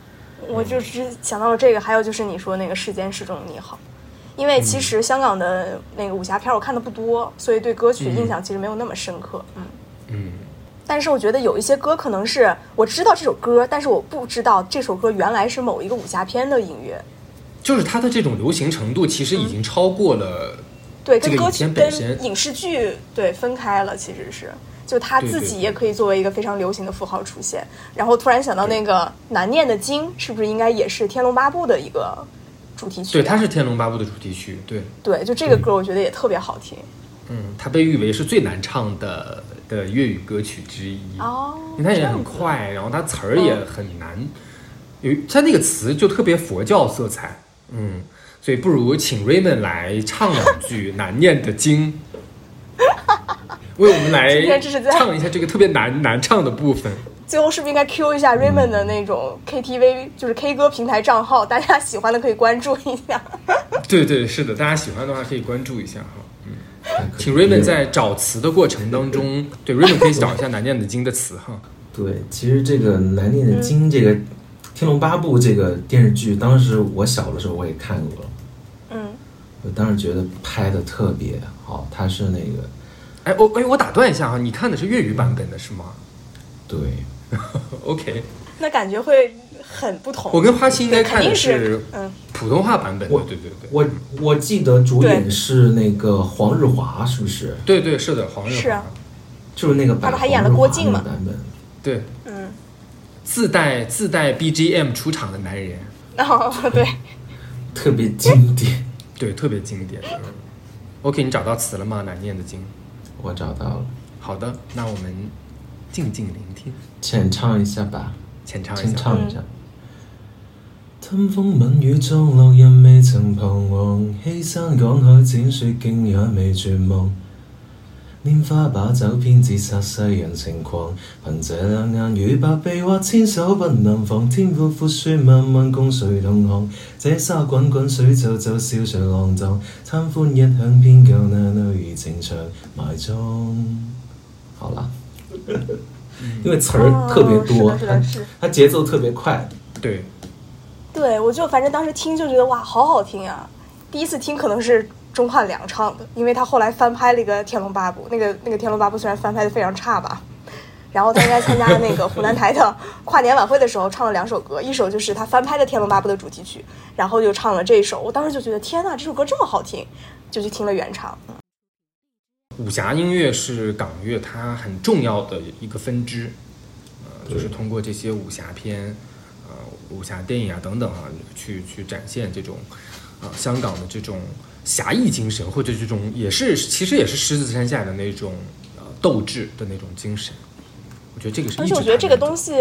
我就只想到了这个，还有就是你说那个《世间始终你好》，因为其实香港的那个武侠片我看的不多，所以对歌曲印象其实没有那么深刻，嗯。嗯，但是我觉得有一些歌可能是我知道这首歌，但是我不知道这首歌原来是某一个武侠片的音乐。就是它的这种流行程度，其实已经超过了对，跟歌曲本身。跟影视剧对分开了，其实是。就他自己也可以作为一个非常流行的符号出现。然后突然想到那个难念的经，是不是应该也是《天龙八部》的一个主题曲、对，它是《天龙八部》的主题曲。对，对，就这个歌我觉得也特别好听。嗯，它被誉为是最难唱的的粤语歌曲之一。哦，因为它也很快，然后它词儿也很难，有它那个词就特别佛教色彩，嗯，所以不如请 Raymond 来唱两句 难念的经，为我们来唱一下这个特别难难唱的部分。最后是不是应该 Q 一下 Raymond 的那种 KTV，就是 K 歌平台账号，大家喜欢的可以关注一下。对对，是的，大家喜欢的话可以关注一下哈。嗯，请 Raymond 在找词的过程当中，对 Raymond 可以找一下难念的经的词哈。对，其实这个难念的经，这个《天龙八部》这个电视剧，当时我小的时候我也看过，嗯，我当时觉得拍的特别好，它是那个哎，我哎，我打断一下哈，你看的是粤语版本的是吗？对，OK，那感觉会很不同。我跟花期应该看的是嗯，普通话版本的，我对对对，我我记得主演是那个黄日华，是不是？对对是的，黄日华是啊，就是那个版他不还演了郭靖嘛版本。对，嗯，自带自带 BGM 出场的男人，哦，对，特别经典。对，特别经典。嗯 OK，你找到词了吗？难念的经。我找到了，好的，那我们静静聆听，浅唱一下吧，浅唱一下。清唱一下。吞風吻雨中，落日未曾彷徨，欺山趕海剪雪徑也未絕望。拈花把酒偏自殺世人情狂，憑這兩眼與百臂或千手不能防。天闊闊雪漫漫共誰同行？這沙滾滾水皺皺笑着浪蕩，貪歡一晌偏教那女兒情長埋葬。好啦，因为词儿特别多，哦是的是的是它它節奏特别快。对，对，我就反正当时听就觉得哇，好好听啊！第一次听可能是钟汉良唱的，因为他后来翻拍了一个《天龙八部》，那个那个《天龙八部》虽然翻拍的非常差吧，然后他应该参加那个湖南台的跨年晚会的时候唱了两首歌，一首就是他翻拍的《天龙八部》的主题曲，然后就唱了这首。我当时就觉得天呐，这首歌这么好听，就去听了原唱。武侠音乐是港乐它很重要的一个分支，呃，就是通过这些武侠片、呃武侠电影啊等等啊，去去展现这种呃、香港的这种侠义精神，或者这种也是其实也是狮子山下的那种呃斗志的那种精神。我觉得这个是而且我觉得这个东西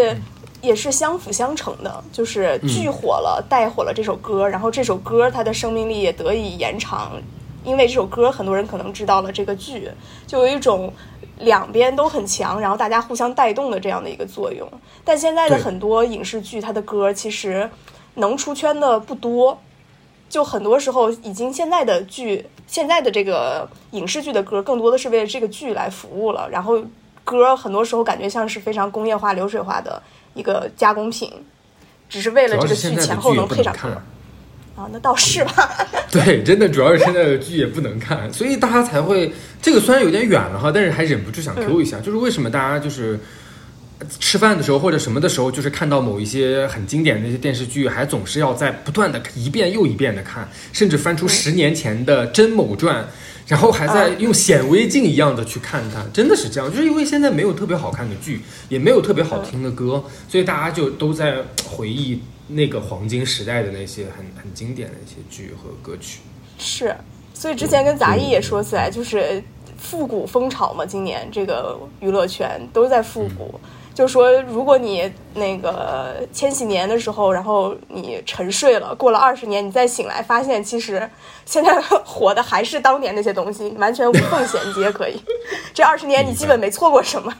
也是相辅相成的，就是剧火了，带火了这首歌，然后这首歌它的生命力也得以延长，因为这首歌很多人可能知道了这个剧，就有一种两边都很强，然后大家互相带动的这样的一个作用。但现在的很多影视剧，它的歌其实能出圈的不多。就很多时候，已经现在的剧，现在的这个影视剧的歌，更多的是为了这个剧来服务了。然后歌很多时候感觉像是非常工业化、流水化的一个加工品，只是为了这个剧前后能配上歌。啊。那倒是吧，对，真的主要是现在的剧也不能看，所以大家才会这个虽然有点远了哈，但是还忍不住想 Q 一下，就是为什么大家就是吃饭的时候或者什么的时候，就是看到某一些很经典的那些电视剧，还总是要在不断的一遍又一遍的看，甚至翻出十年前的《甄某传》。然后还在用显微镜一样的去看它，真的是这样，就是因为现在没有特别好看的剧，也没有特别好听的歌，所以大家就都在回忆那个黄金时代的那些很很经典的一些剧和歌曲。是。所以之前跟杂艺也说起来，就是复古风潮嘛，今年这个娱乐圈都在复古。就说如果你那个千禧年的时候，然后你沉睡了，过了二十年，你再醒来，发现其实现在火的还是当年那些东西，完全无缝衔接，可以。这二十年你基本没错过什么。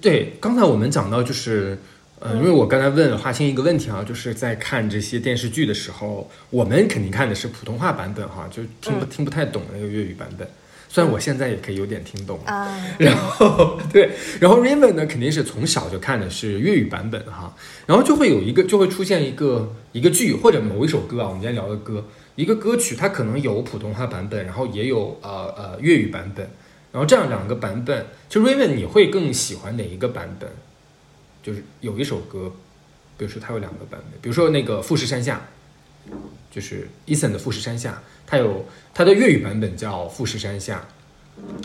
对，刚才我们讲到就是，呃，因为我刚才问华清一个问题啊，就是在看这些电视剧的时候，我们肯定看的是普通话版本哈，就听不、听不太懂那个粤语版本。虽然我现在也可以有点听懂啊，然后对，然后 Raymond 呢肯定是从小就看的是粤语版本哈，然后就会有一个就会出现一个一个剧或者某一首歌啊，我们今天聊的歌，一个歌曲它可能有普通话版本，然后也有呃呃粤语版本，然后这样两个版本，就 Raymond 你会更喜欢哪一个版本？就是有一首歌，比如说它有两个版本，比如说那个富士山下，就是 Eason 的富士山下，它有它的粤语版本叫富士山下，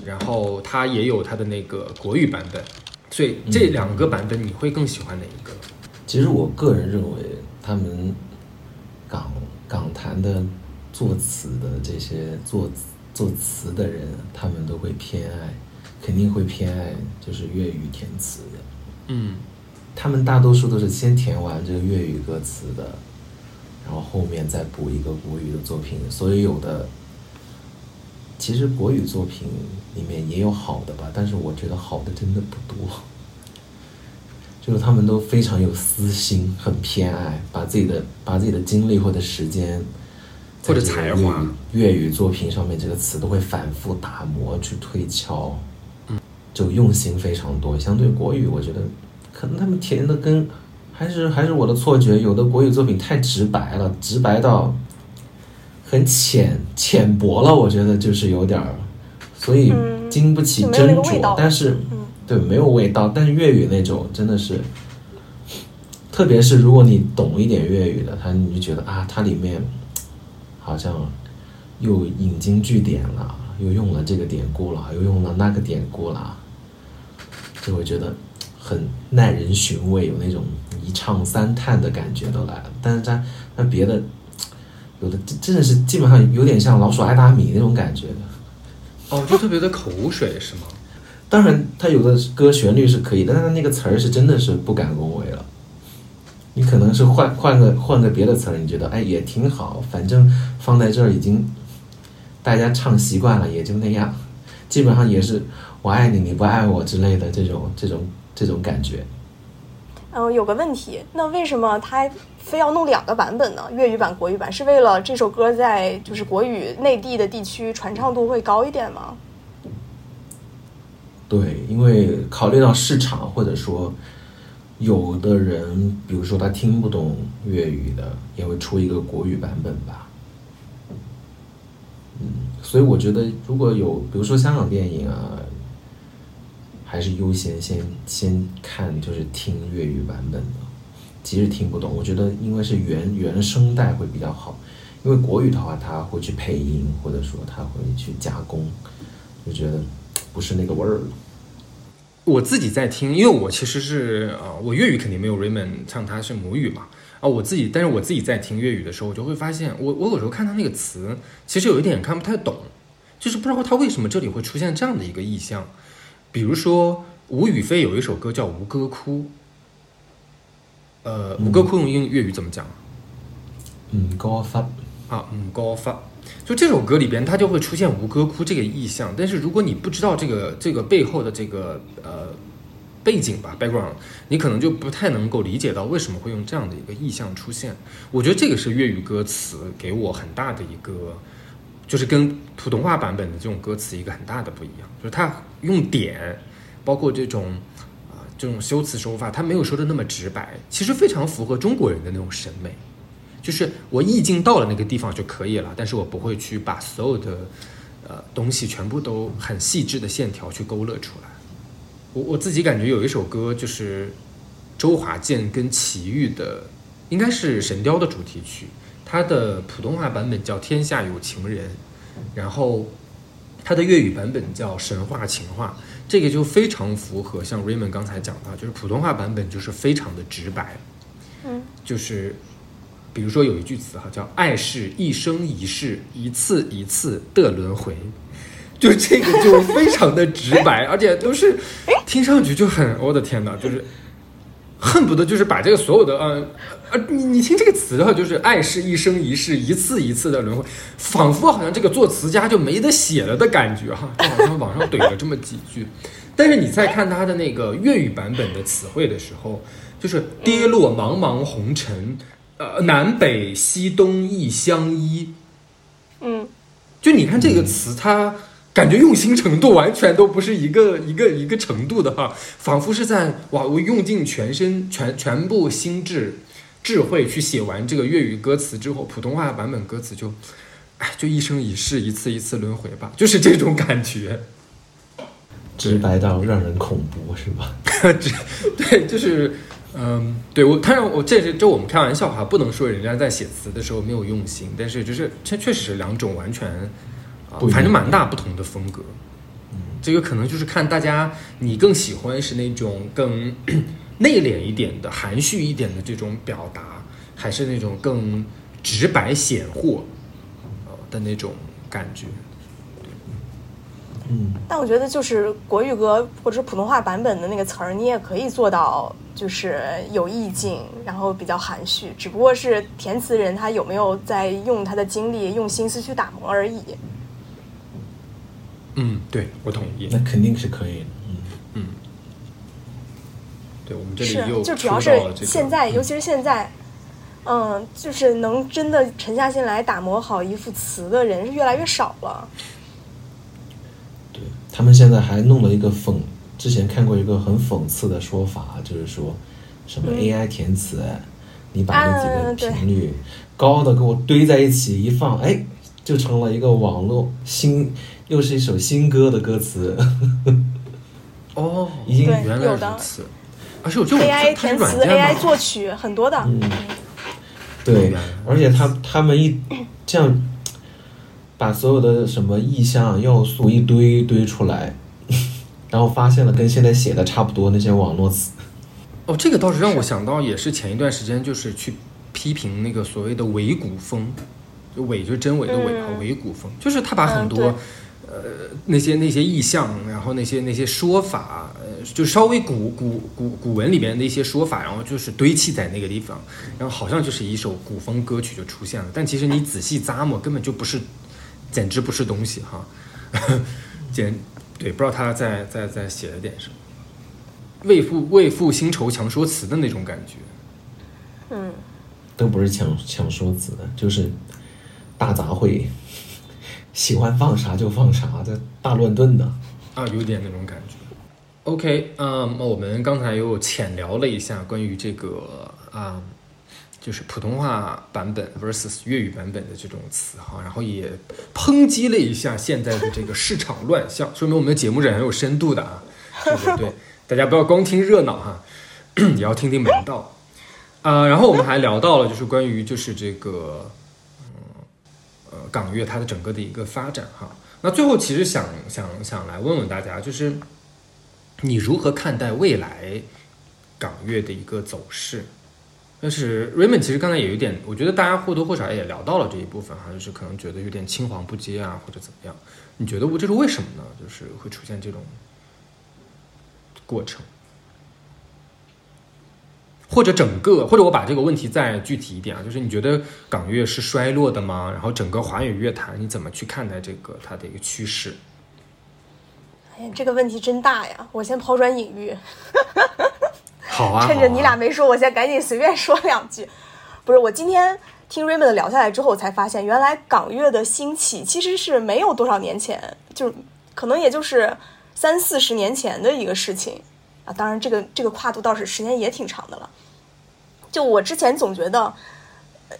然后它也有它的那个国语版本，所以这两个版本你会更喜欢哪一个？其实我个人认为，他们港港坛的作词的这些作作词的人，他们都会偏爱，肯定会偏爱就是粤语填词的。嗯他们大多数都是先填完这个粤语歌词的，然后后面再补一个国语的作品，所以有的其实国语作品里面也有好的吧，但是我觉得好的真的不多，就是他们都非常有私心，很偏爱，把自己的把自己的精力或者时间。或者才华，粤语作品上面这个词都会反复打磨去推敲，嗯，就用心非常多。相对国语，我觉得可能他们填的跟还是还是我的错觉，有的国语作品太直白了，直白到很浅浅薄了，我觉得就是有点儿，所以经不起斟酌。但是，对，没有味道。但是粤语那种真的是，特别是如果你懂一点粤语的，他你就觉得啊，它里面。好像又引经据典了，又用了这个典故了，又用了那个典故了，就会觉得很耐人寻味，有那种一唱三叹的感觉都来了。但是它那别的有的真的是基本上有点像老鼠爱大米那种感觉的。哦，就特别的口水是吗？当然，他有的歌旋律是可以，但是那个词儿是真的是不敢恭维了。你可能是换换个换个别的词儿，你觉得哎也挺好，反正放在这儿已经大家唱习惯了，也就那样，基本上也是我爱你你不爱我之类的这种这种这种感觉。嗯，有个问题，那为什么他非要弄两个版本呢？粤语版、国语版，是为了这首歌在就是国语内地的地区传唱度会高一点吗？对，因为考虑到市场或者说。有的人，比如说他听不懂粤语的，也会出一个国语版本吧。嗯，所以我觉得如果有，比如说香港电影啊，还是优先先先看，就是听粤语版本的。即使听不懂，我觉得因为是原原声带会比较好，因为国语的话，他会去配音，或者说他会去加工，就觉得不是那个味儿了。我自己在听，因为我其实是啊，我粤语肯定没有 Raymond 唱他是母语嘛啊，我自己，但是我自己在听粤语的时候，我就会发现，我我有时候看他那个词，其实有一点看不太懂，就是不知道他为什么这里会出现这样的一个意象。比如说吴雨霏有一首歌叫《吴哥窟》，呃，吴哥窟用英粤语怎么讲？嗯，高发啊，嗯，高发。就这首歌里边，它就会出现吴哥窟这个意象。但是如果你不知道这个这个背后的这个呃背景吧，background，你可能就不太能够理解到为什么会用这样的一个意象出现。我觉得这个是粤语歌词给我很大的一个，就是跟普通话版本的这种歌词一个很大的不一样，就是它用点，包括这种啊这种修辞手法，它没有说的那么直白，其实非常符合中国人的那种审美。就是我意境到了那个地方就可以了，但是我不会去把所有的，呃东西全部都很细致的线条去勾勒出来。我我自己感觉有一首歌就是周华健跟齐豫的，应该是《神雕》的主题曲，它的普通话版本叫《天下有情人》，然后它的粤语版本叫《神话情话》，这个就非常符合像 Raymond 刚才讲的，就是普通话版本就是非常的直白，嗯，就是。比如说有一句词哈，叫“爱是一生一世，一次一次的轮回”，就这个就非常的直白，而且都是听上去就很，我的天哪，就是恨不得就是把这个所有的嗯呃，你你听这个词的话，就是“爱是一生一世，一次一次的轮回”，仿佛好像这个作词家就没得写了的感觉哈，就好像网上怼了这么几句。但是你在看他的那个粤语版本的词汇的时候，就是“跌落茫茫红尘”。呃，南北西东亦相依。嗯，就你看这个词，它感觉用心程度完全都不是一个一个一个程度的哈，仿佛是在哇，我用尽全身全全部心智智慧去写完这个粤语歌词之后，普通话版本歌词就，哎，就一生一世，一次一次轮回吧，就是这种感觉，直白到让人恐怖，是吧？对，就是。嗯，对我，他让我这是就我们开玩笑哈，不能说人家在写词的时候没有用心，但是就是这确实是两种完全啊，反正蛮大不同的风格。嗯，这个可能就是看大家你更喜欢是那种更内敛一点的、含蓄一点的这种表达，还是那种更直白显豁呃的那种感觉。嗯，但我觉得就是国语歌或者是普通话版本的那个词儿，你也可以做到就是有意境，然后比较含蓄，只不过是填词人他有没有在用他的精力、用心思去打磨而已。嗯，对我同意。那肯定是可以的。嗯，对我们这里是又就主要是现在，嗯尤其是现在，嗯，就是能真的沉下心来打磨好一副词的人是越来越少了。对他们现在还弄了一个讽，之前看过一个很讽刺的说法，就是说什么嗯 AI 填词，你把那几个频率高的给我堆在一起一放，哎，就成了一个网络新，又是一首新歌的歌词。哦，已经原来如此。而且我觉得 AI 填词、AI 作曲很多的。嗯，对，而且他他们一这样把所有的什么意象要素一堆堆出来，然后发现了跟现在写的差不多那些网络词。哦，这个倒是让我想到，也是前一段时间就是去批评那个所谓的伪古风，就伪就是真伪的伪和嗯伪古风，就是他把很嗯多、呃那些那些意象，然后那些那些说法，呃，就稍微古古古古文里边的一些说法，然后就是堆砌在那个地方，然后好像就是一首古风歌曲就出现了，但其实你仔细咂摸，根本就不是，简直不是东西哈，简对，不知道他在在在写了点什么。为赋为赋新愁强说辞的那种感觉。嗯，都不是强强说辞的，就是大杂烩，喜欢放啥就放啥，的大乱炖的。啊，有点那种感觉。OK，嗯，我们刚才又浅聊了一下关于这个啊、就是普通话版本 versus 粤语版本的这种词哈，然后也抨击了一下现在的这个市场乱象，说明我们的节目是很有深度的啊，对对 对，大家不要光听热闹哈，也要听听门道。啊、然后我们还聊到了就是关于就是这个呃港乐它的整个的一个发展哈。那最后其实想想想来问问大家，就是你如何看待未来港乐的一个走势？但是 Raymond 其实刚才也有点，我觉得大家或多或少也聊到了这一部分哈，就是可能觉得有点青黄不接啊，或者怎么样？你觉得我这是为什么呢？就是会出现这种过程，或者整个，或者我把这个问题再具体一点啊，就是你觉得港乐是衰落的吗？然后整个华语乐坛你怎么去看待这个它的一个趋势？哎呀，这个问题真大呀！我先抛砖引玉，好啊，趁着你俩没说，我先赶紧随便说两句。不是，我今天听 Raymond 聊下来之后，我才发现原来港乐的兴起其实是没有多少年前，就可能也就是三四十年前的一个事情啊。当然，这个这个跨度倒是时间也挺长的了。就我之前总觉得，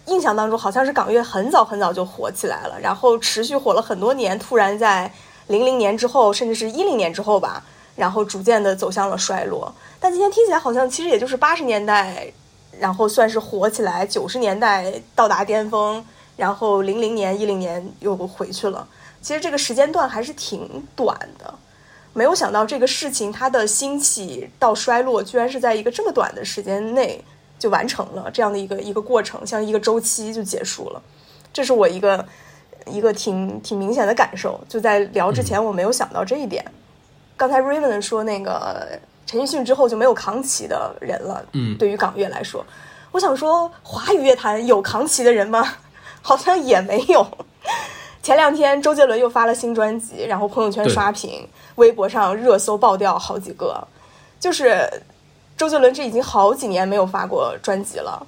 印象当中好像是港乐很早很早就火起来了，然后持续火了很多年，突然在零零年之后，甚至是一零年之后吧，然后逐渐的走向了衰落。但今天听起来好像其实也就是八十年代，然后算是火起来，九十年代到达巅峰，然后零零年、一零年又回去了。其实这个时间段还是挺短的。没有想到这个事情它的兴起到衰落，居然是在一个这么短的时间内就完成了这样的一个一个过程，像一个周期就结束了。这是我一个一个挺挺明显的感受。就在聊之前，我没有想到这一点。刚才 Raymond 说那个陈奕迅之后就没有扛旗的人了。嗯对于港乐来说，我想说华语乐坛有扛旗的人吗？好像也没有。前两天周杰伦又发了新专辑，然后朋友圈刷屏，微博上热搜爆掉好几个。就是周杰伦这已经好几年没有发过专辑了，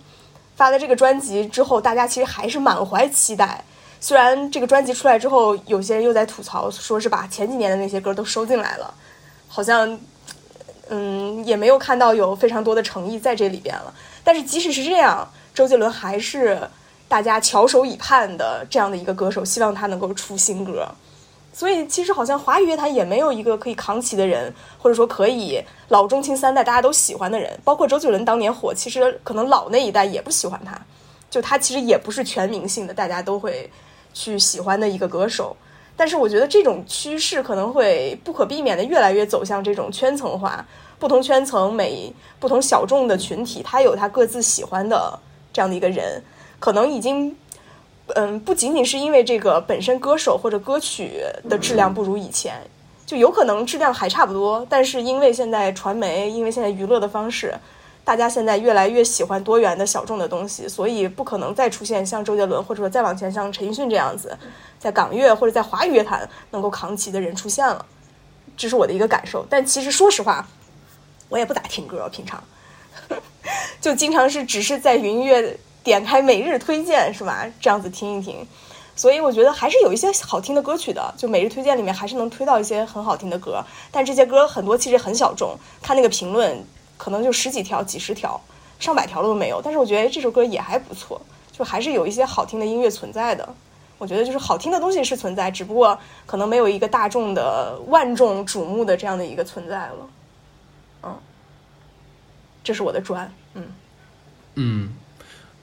发了这个专辑之后，大家其实还是满怀期待。虽然这个专辑出来之后，有些人又在吐槽，说是把前几年的那些歌都收进来了，好像嗯也没有看到有非常多的诚意在这里边了。但是即使是这样，周杰伦还是大家翘首以盼的这样的一个歌手，希望他能够出新歌。所以其实好像华语乐坛也没有一个可以扛旗的人，或者说可以老中青三代大家都喜欢的人。包括周杰伦当年火，其实可能老那一代也不喜欢他，就他其实也不是全民性的，大家都会去喜欢的一个歌手。但是我觉得这种趋势可能会不可避免的越来越走向这种圈层化，不同圈层每不同小众的群体，他有他各自喜欢的这样的一个人，可能已经。嗯，不仅仅是因为这个本身歌手或者歌曲的质量不如以前，就有可能质量还差不多，但是因为现在传媒，因为现在娱乐的方式，大家现在越来越喜欢多元的小众的东西，所以不可能再出现像周杰伦或者说再往前像陈奕迅这样子，在港乐或者在华语乐坛能够扛旗的人出现了，这是我的一个感受。但其实说实话，我也不咋听歌，平常 就经常是只是在云音乐点开每日推荐是吧，这样子听一听。所以我觉得还是有一些好听的歌曲的，就每日推荐里面还是能推到一些很好听的歌，但这些歌很多其实很小众，看那个评论可能就十几条、几十条、上百条都没有。但是我觉得这首歌也还不错，就还是有一些好听的音乐存在的。我觉得就是好听的东西是存在，只不过可能没有一个大众的万众瞩目的这样的一个存在了。嗯，这是我的专，嗯嗯。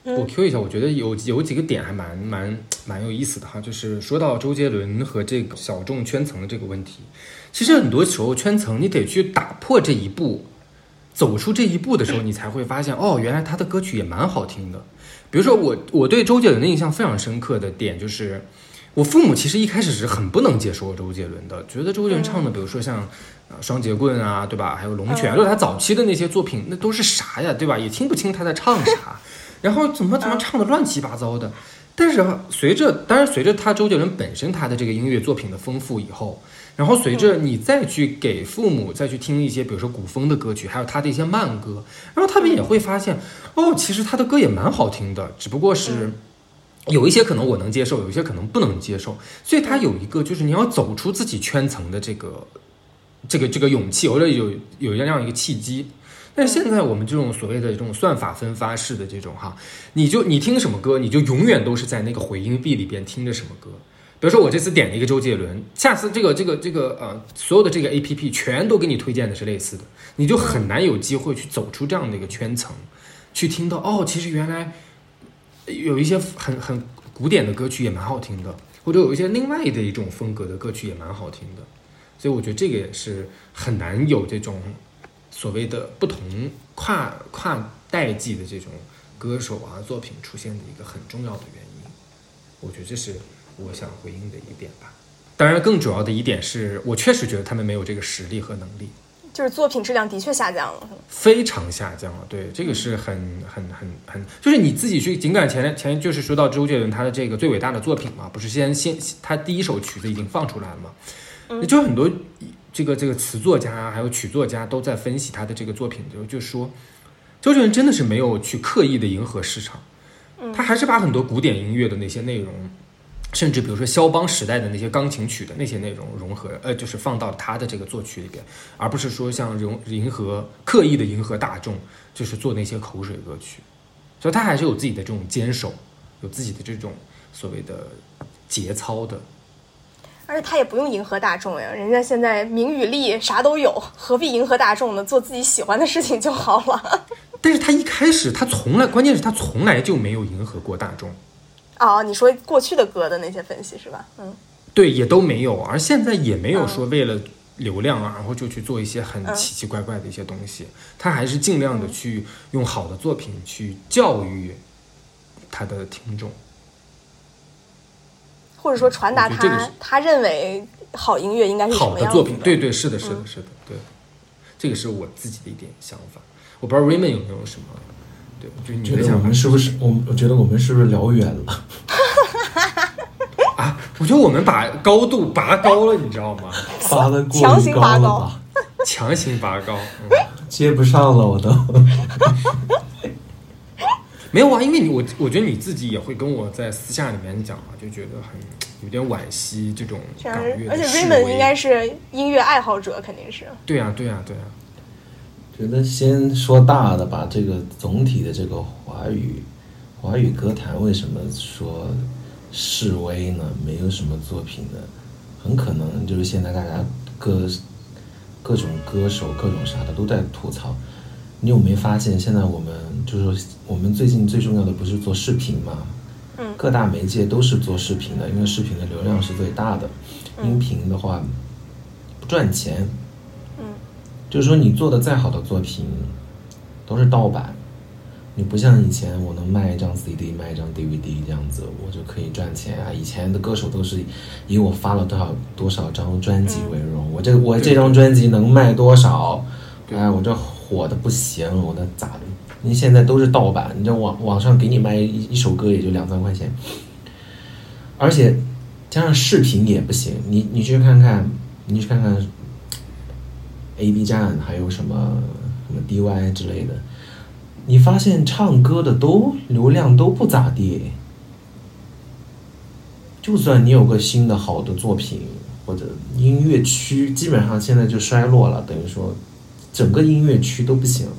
我 Q 一下，我觉得有有几个点还蛮蛮蛮有意思的哈，就是说到周杰伦和这个小众圈层的这个问题，其实很多时候圈层你得去打破这一步，走出这一步的时候，你才会发现哦，原来他的歌曲也蛮好听的。比如说我我对周杰伦的印象非常深刻的点就是，我父母其实一开始是很不能接受周杰伦的，觉得周杰伦唱的，比如说像啊双截棍啊，对吧？还有龙泉，就是他早期的那些作品，那都是啥呀，对吧？也听不清他在唱啥。然后怎么怎么唱的乱七八糟的，但是随着当然随着他周杰伦本身他的这个音乐作品的丰富以后，然后随着你再去给父母再去听一些比如说古风的歌曲，还有他的一些慢歌，然后他们也会发现哦，其实他的歌也蛮好听的，只不过是有一些可能我能接受，有一些可能不能接受，所以他有一个就是你要走出自己圈层的这个这个这个勇气，或者有有这样一个契机。但现在我们这种所谓的这种算法分发式的这种哈，你就你听什么歌，你就永远都是在那个回音壁里边听着什么歌。比如说我这次点了一个周杰伦，下次这个这个这个呃所有的这个 A P P 全都给你推荐的是类似的，你就很难有机会去走出这样的一个圈层，去听到哦，其实原来有一些很很古典的歌曲也蛮好听的，或者有一些另外的一种风格的歌曲也蛮好听的，所以我觉得这个也是很难有这种。所谓的不同跨跨代际的这种歌手啊作品出现的一个很重要的原因，我觉得这是我想回应的一点吧。当然，更主要的一点是我确实觉得他们没有这个实力和能力，就是作品质量的确下降了，非常下降了。对，这个是很很很很，就是你自己去，尽管前前就是说到周杰伦他的这个最伟大的作品嘛，不是先先他第一首曲子已经放出来了嘛，就很多。这个这个词作家还有曲作家都在分析他的这个作品，的时候就说，周杰伦真的是没有去刻意的迎合市场，他还是把很多古典音乐的那些内容，甚至比如说肖邦时代的那些钢琴曲的那些内容融合，呃，就是放到他的这个作曲里边，而不是说像融迎合刻意的迎合大众，就是做那些口水歌曲，所以他还是有自己的这种坚守，有自己的这种所谓的节操的。而且他也不用迎合大众呀，人家现在名与利啥都有，何必迎合大众呢？做自己喜欢的事情就好了。但是他一开始他从来，关键是他从来就没有迎合过大众。哦，你说过去的歌的那些分析是吧？嗯，对，也都没有，而现在也没有说为了流量啊，然后就去做一些很奇奇怪怪的一些东西。他还是尽量的去用好的作品去教育他的听众。或者说传达他他认为好音乐应该是好的作品，对对是的是的是的对，这个是我自己的一点想法，我不知道 Raymond 有没有什么，对，就你觉得我们是不是我我觉得我们是不是聊远了？啊，我觉得我们把高度拔高了，你知道吗？拔的过强行拔高。了，强行拔高，接不上了，我都。没有啊，因为你我我觉得你自己也会跟我在私下里面讲嘛，就觉得很有点惋惜这种港乐而且 Raymond 应该是音乐爱好者，肯定是。对呀，对呀，对呀。觉得先说大的吧，这个总体的这个华语华语歌坛为什么说示威呢？没有什么作品呢？很可能就是现在大家各各种歌手各种啥的都在吐槽。你有没发现现在我们？就是说，我们最近最重要的不是做视频嘛？嗯，各大媒介都是做视频的，因为视频的流量是最大的。音频的话不赚钱。嗯，就是说，你做的再好的作品都是盗版，你不像以前，我能卖一张 CD，卖一张 DVD 这样子，我就可以赚钱啊。以前的歌手都是以我发了多少多少张专辑为荣，我这我这张专辑能卖多少？哎，我这火的不行，我的咋你？现在都是盗版，你这网网上给你卖一一首歌也就两三块钱，而且加上视频也不行。你你去看看，你去看看 A B 站，还有什么什么 D Y 之类的。你发现唱歌的都流量都不咋地，就算你有个新的好的作品或者音乐区，基本上现在就衰落了，等于说整个音乐区都不行了。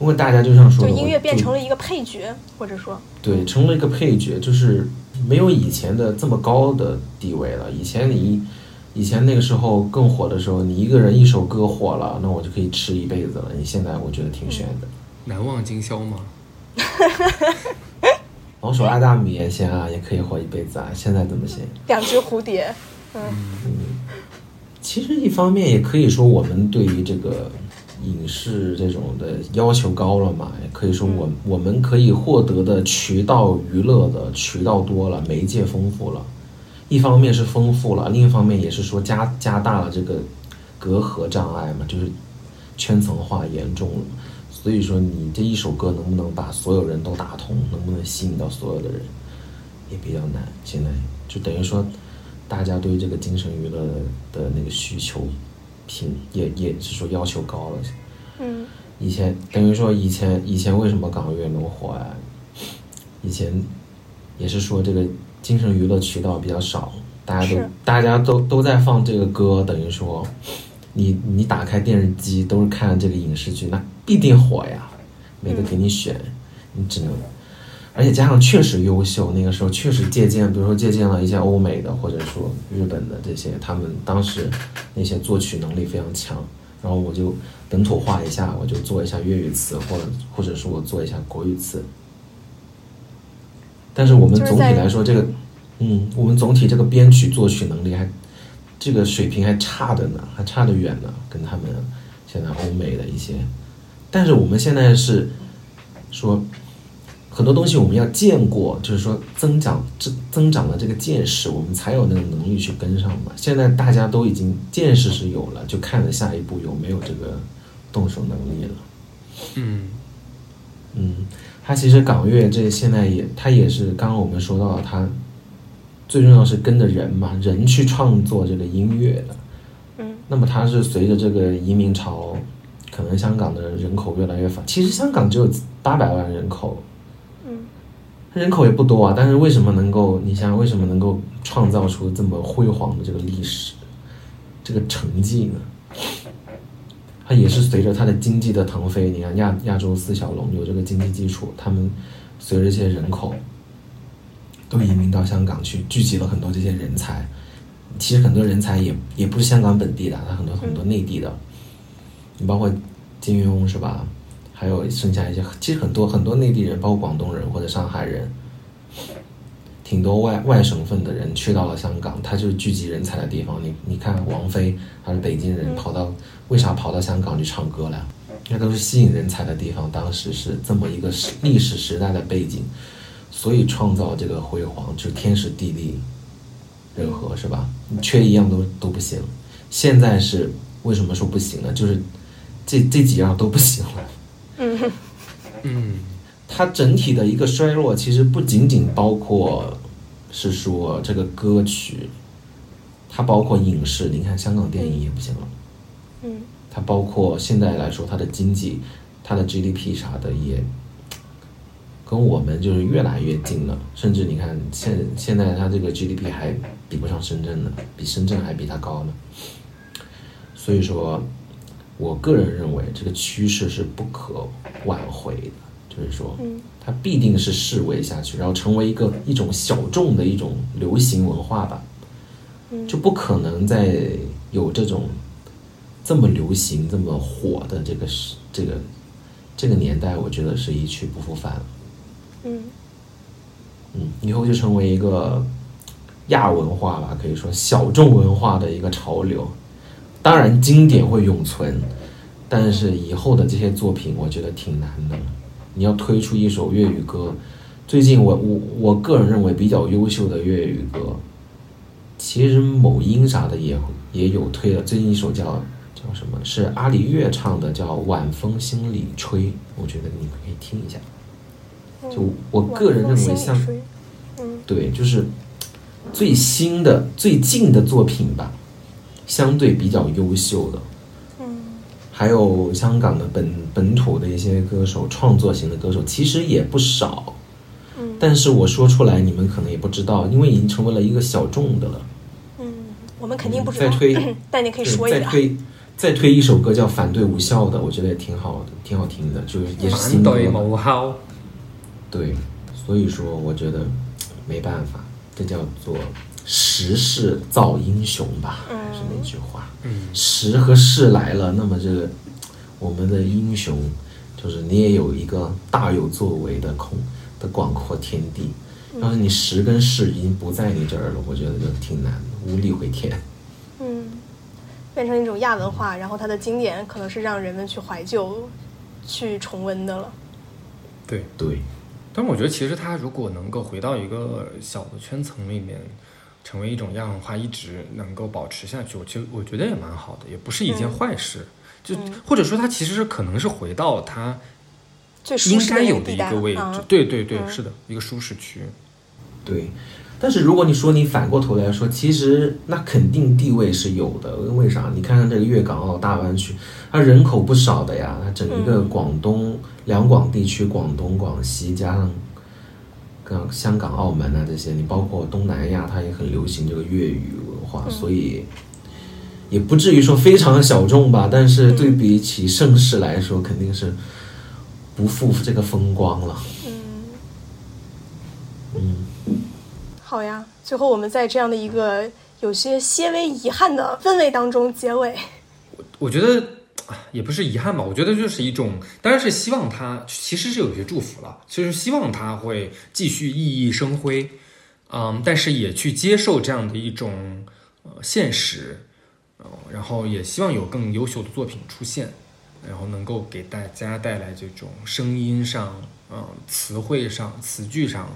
因为大家就像说，就音乐变成了一个配角，或者说对，成了一个配角，就是没有以前的这么高的地位了。以前你。以前那个时候更火的时候，你一个人一首歌火了，那我就可以吃一辈子了。你现在我觉得挺悬的。难忘今宵吗？老鼠爱大米也行啊，也可以活一辈子啊。现在怎么行？两只蝴蝶。嗯嗯。其实一方面也可以说，我们对于这个影视这种的要求高了嘛，也可以说我我们可以获得的渠道娱乐的渠道多了，媒介丰富了。一方面是丰富了，另一方面也是说加加大了这个隔阂障碍嘛，就是圈层化严重了。所以说你这一首歌能不能把所有人都打通，能不能吸引到所有的人，也比较难。现在就等于说，大家对这个精神娱乐的那个需求，品也也是说要求高了。嗯。以前等于说以前以前为什么港乐能火啊？以前也是说这个。精神娱乐渠道比较少，大家都大家都都在放这个歌，等于说，你你打开电视机都是看这个影视剧，那必定火呀，没得给你选，你只能，而且加上确实优秀，那个时候确实借鉴，比如说借鉴了一些欧美的或者说日本的这些，他们当时那些作曲能力非常强，然后我就本土化一下，我就做一下粤语词，或者或者说我做一下国语词。但是我们总体来说，这个，嗯，我们总体这个编曲作曲能力还，这个水平还差的呢，还差得远呢，跟他们现在欧美的一些。但是我们现在是说，很多东西我们要见过，就是说增长增增长了这个见识，我们才有那个能力去跟上嘛。现在大家都已经见识是有了，就看着下一步有没有这个动手能力了。嗯，嗯。它其实港乐这现在也，他也是刚刚我们说到，他最重要是跟着人嘛，人去创作这个音乐的。嗯。那么他是随着这个移民潮，可能香港的人口越来越繁，其实香港只有八百万人口。嗯。人口也不多啊，但是为什么能够？你想想为什么能够创造出这么辉煌的这个历史，这个成绩呢？它也是随着它的经济的腾飞，你看亚亚洲四小龙有这个经济基础，他们随着这些人口都移民到香港去，聚集了很多这些人才。其实很多人才也也不是香港本地的，他很多很多内地的，你包括金庸是吧？还有剩下一些，其实很多很多内地人，包括广东人或者上海人。挺多外外省份的人去到了香港，他就是聚集人才的地方。你你看王菲，她是北京人，跑到为啥跑到香港去唱歌了？那都是吸引人才的地方。当时是这么一个时历史时代的背景，所以创造这个辉煌就是天时地利人和，是吧？你缺一样都都不行。现在是为什么说不行呢？就是这这几样都不行了。嗯嗯。它整体的一个衰落，其实不仅仅包括是说这个歌曲，它包括影视。你看香港电影也不行了，嗯，它包括现在来说，它的经济、它的 GDP 啥的也跟我们就是越来越近了。甚至你看现现在它这个 GDP 还比不上深圳呢，比深圳还比它高呢。所以说，我个人认为这个趋势是不可挽回的。就是说，它必定是示威下去，然后成为一个一种小众的一种流行文化吧，就不可能再有这种这么流行、这么火的这个是这个这个年代，我觉得是一去不复返了。嗯，嗯，以后就成为一个亚文化吧，可以说小众文化的一个潮流。当然，经典会永存。但是以后的这些作品，我觉得挺难的。你要推出一首粤语歌，最近我我我个人认为比较优秀的粤语歌，其实某音啥的也也有推了。最近一首叫叫什么？是阿里月唱的，叫《晚风心里吹》，我觉得你们可以听一下。就我个人认为像，嗯，对，就是最新的、最近的作品吧，相对比较优秀的。嗯，还有香港的本本土的一些歌手，创作型的歌手其实也不少。嗯，但是我说出来，你们可能也不知道，因为已经成为了一个小众的了。嗯，我们肯定不知道。再推，但你可以说一下。再推，再推一首歌叫《反对无效的》，我觉得也挺好的，挺好听的，就是也是新歌。反对无效。对，所以说我觉得没办法，这叫做时势造英雄吧，是那句话。嗯，时和势来了，那么这个我们的英雄，就是你也有一个大有作为的空的广阔天地。要是你时跟势已经不在你这儿了，我觉得就挺难的，无力回天。嗯，变成一种亚文化，然后它的经典可能是让人们去怀旧、去重温的了。对对。但我觉得，其实它如果能够回到一个小的圈层里面，成为一种样化，一直能够保持下去，我其实我觉得也蛮好的，也不是一件坏事。就或者说，它其实是可能是回到它应该有的一个位置。对对对，是的，一个舒适区。对。但是如果你说你反过头来说，其实那肯定地位是有的。为啥？你看看这个粤港澳大湾区，它人口不少的呀。它整一个广东两广地区，广东、广西加上，跟香港、澳门啊这些，你包括东南亚，它也很流行这个粤语文化，所以也不至于说非常小众吧。但是对比起盛世来说，肯定是不负这个风光了。嗯，嗯好呀，最后我们在这样的一个有些些微遗憾的氛围当中结尾。我我觉得也不是遗憾吧，我觉得就是一种，当然是希望他其实是有些祝福了，就是希望他会继续熠熠生辉，嗯，但是也去接受这样的一种呃现实，嗯，然后也希望有更优秀的作品出现，然后能够给大家带来这种声音上、嗯，词汇上、词句上。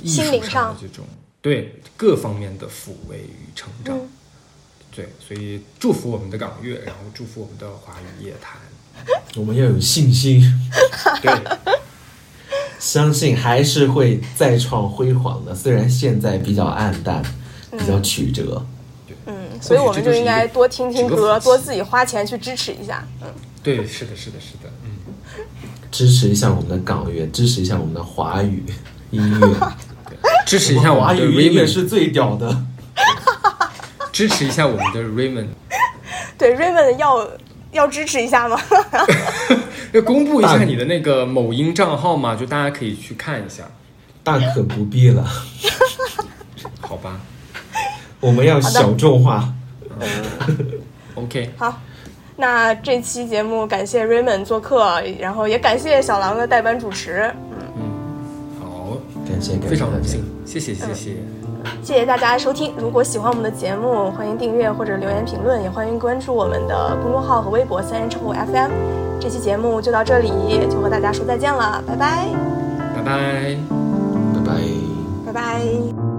艺术上的这种对各方面的抚慰与成长，对，所以祝福我们的港乐，然后祝福我们的华语乐坛，我们要有信心，对，相信还是会再创辉煌的。虽然现在比较暗淡，比较曲折，嗯，所以我们就应该多听听歌，多自己花钱去支持一下，嗯，对，是的，是的，是的，嗯，支持一下我们的港乐，支持一下我们的华语。音乐，支持一下我们的 Raymond 是最屌的，支持一下我们的 Raymond，对 Raymond 要要支持一下吗？要公布一下你的那个某音账号吗？就大家可以去看一下，大可不必了，好吧，我们要小众化，OK，好，那这期节目感谢 Raymond 做客，然后也感谢小狼的代班主持。嗯，好。感谢，非常荣幸，谢。谢谢谢，谢谢大家收听。如果喜欢我们的节目，欢迎订阅或者留言评论，也欢迎关注我们的公众号和微博“三人成虎 FM”。这期节目就到这里，就和大家说再见了，拜拜，拜拜，拜拜，拜拜。